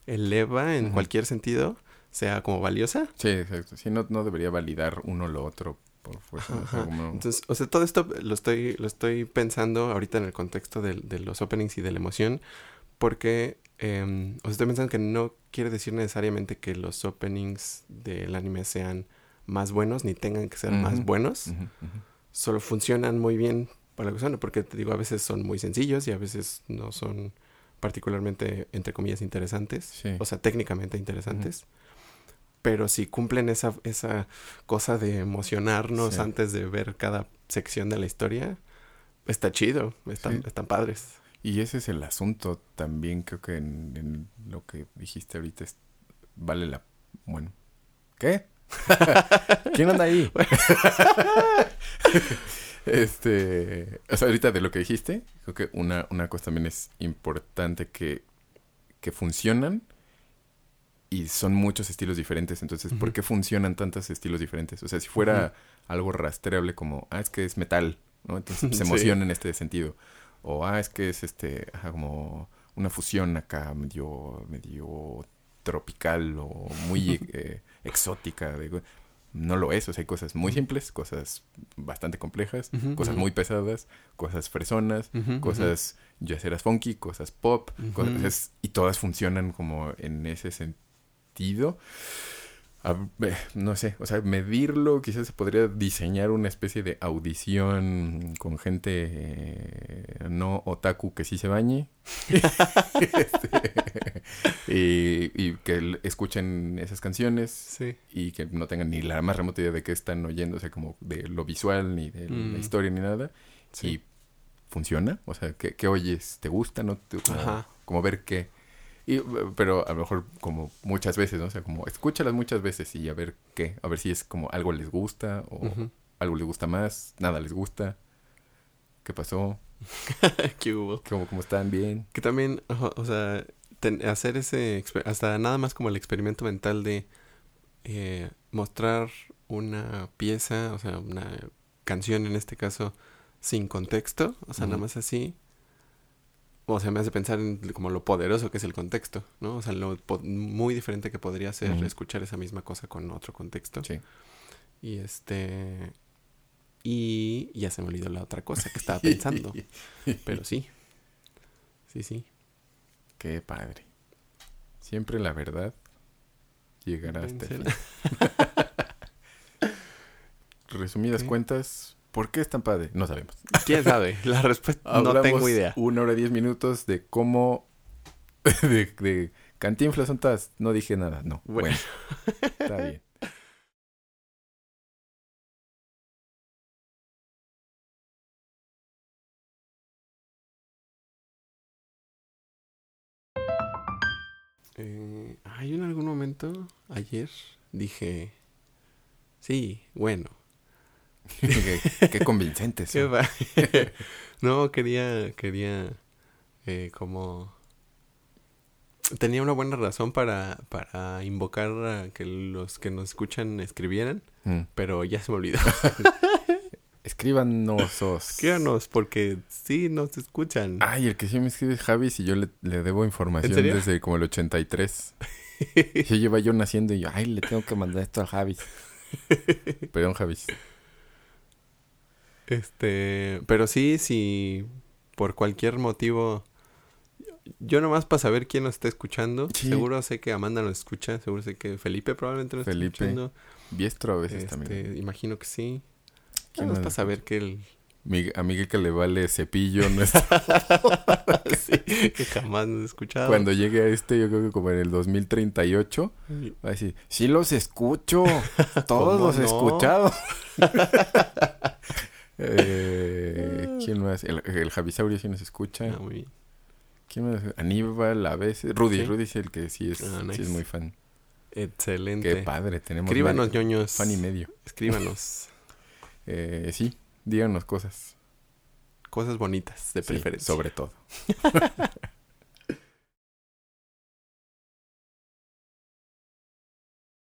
A: eleva en cualquier sentido sea como valiosa.
B: Sí, exacto. Sí, no, no debería validar uno lo otro por fuerza. o sea,
A: Ajá.
B: como-
A: Entonces, o sea, todo esto lo estoy, lo estoy pensando ahorita en el contexto de, los openings y de la emoción, porque, eh, o sea, estoy pensando que no quiere decir necesariamente que los openings del anime sean más buenos, ni tengan que ser más buenos, solo funcionan muy bien para lo que son, porque te digo, a veces son muy sencillos y a veces no son particularmente, entre comillas, interesantes,
B: Sí.
A: o sea, técnicamente interesantes. Pero si cumplen esa, esa cosa de emocionarnos
B: Sí.
A: antes de ver cada sección de la historia, está chido, están,
B: Sí.
A: están padres.
B: Y ese es el asunto también, creo que en, en lo que dijiste ahorita es- vale la... Bueno, ¿qué? [laughs] ¿Quién anda ahí? [laughs] este, o sea, ahorita de lo que dijiste, creo que una, una cosa también es importante que, que funcionan y son muchos estilos diferentes. Entonces, ¿por
A: Ujú.
B: qué funcionan tantos estilos diferentes? O sea, si fuera algo rastreable como, ah, es que es metal, ¿no? Entonces [laughs]
A: Sí.
B: se emociona en este sentido. O, ah, es que es este, ajá, como una fusión acá medio, medio tropical o muy [laughs] eh, exótica. de- no lo es, o sea, hay cosas muy simples, cosas bastante complejas, cosas muy pesadas, cosas fresonas, cosas yaceras funky, cosas pop, cosas, y todas funcionan como en ese sentido. A no sé, o sea, medirlo, quizás se podría diseñar una especie de audición con gente eh, no otaku que sí se bañe. [laughs] Este, y, y que escuchen esas canciones
A: Sí.
B: y que no tengan ni la más remota idea de qué están oyendo, o sea, como de lo visual, ni de
A: Mm.
B: la historia, ni nada.
A: Sí.
B: Y funciona, o sea, ¿qué, qué oyes? ¿Te gusta? ¿No? como, como ver qué. Y, pero a lo mejor como muchas veces, ¿no? O sea, como escúchalas muchas veces y a ver qué, a ver si es como algo les gusta o algo les gusta más, nada les gusta. ¿Qué pasó? [laughs]
A: ¿Qué hubo?
B: ¿Cómo, cómo están? ¿Bien?
A: Que también, o sea, ten- hacer ese, hasta nada más como el experimento mental de eh, mostrar una pieza, o sea, una canción en este caso, sin contexto, o sea, nada más así. O sea, me hace pensar en como lo poderoso que es el contexto, ¿no? O sea, lo muy diferente que podría ser escuchar esa misma cosa con otro contexto.
B: Sí.
A: Y este... Y ya se me olvidó la otra cosa que estaba [laughs] pensando. Pero sí. Sí, sí.
B: Qué padre. Siempre la verdad llegará hasta el. [laughs] Resumidas cuentas, ¿por qué es tan padre? No sabemos.
A: ¿Quién sabe? La respuesta no tengo idea.
B: Una hora y diez minutos de cómo. [laughs] de, de Cantinflas son todas. No dije nada, no.
A: Bueno.
B: Bueno. Está bien. [laughs]
A: Eh, ay, en algún momento, ayer, dije, sí, bueno, [laughs]
B: qué, qué convincentes.
A: Qué [laughs] no, quería, quería, eh, como... Tenía una buena razón para, para invocar a que los que nos escuchan escribieran,
B: Mm.
A: pero ya se me olvidó. [laughs]
B: Escríbanos.
A: Escríbanos, porque sí nos escuchan.
B: Ay, el que sí me escribe es Javi y yo le, le debo información desde como el 83. Ya lleva yo naciendo y yo, ay, le tengo que mandar esto a Javi. Perdón, Javi.
A: Este, pero sí, si por cualquier motivo, yo nomás para saber quién nos está escuchando,
B: Sí.
A: seguro sé que Amanda nos escucha, seguro sé que Felipe probablemente nos
B: Felipe,
A: está escuchando.
B: Biestro a veces
A: Este,
B: también.
A: imagino que sí.
B: ¿Quién más
A: para saber que el
B: Mi- a Miguel que le vale cepillo no está. [laughs]
A: sí, que jamás nos ha escuchado.
B: Cuando llegue a este, yo creo que como en el 2038, va a decir, sí los escucho, [laughs] todos
A: ¿Cómo
B: los he escuchado. [laughs] Eh, ¿Quién más? El, el Javisaurio sí nos escucha.
A: Ah, muy bien.
B: ¿Quién más? Aníbal a veces. Rudy,
A: Sí.
B: Rudy es el que sí es,
A: Ah,
B: sí es muy fan.
A: Excelente.
B: Qué padre, tenemos
A: Escríbanos, ñoños.
B: fan y medio.
A: Escríbanos [laughs]
B: Eh, sí, díganos cosas.
A: cosas bonitas, de
B: Sí,
A: preferencia.
B: sobre todo. [laughs]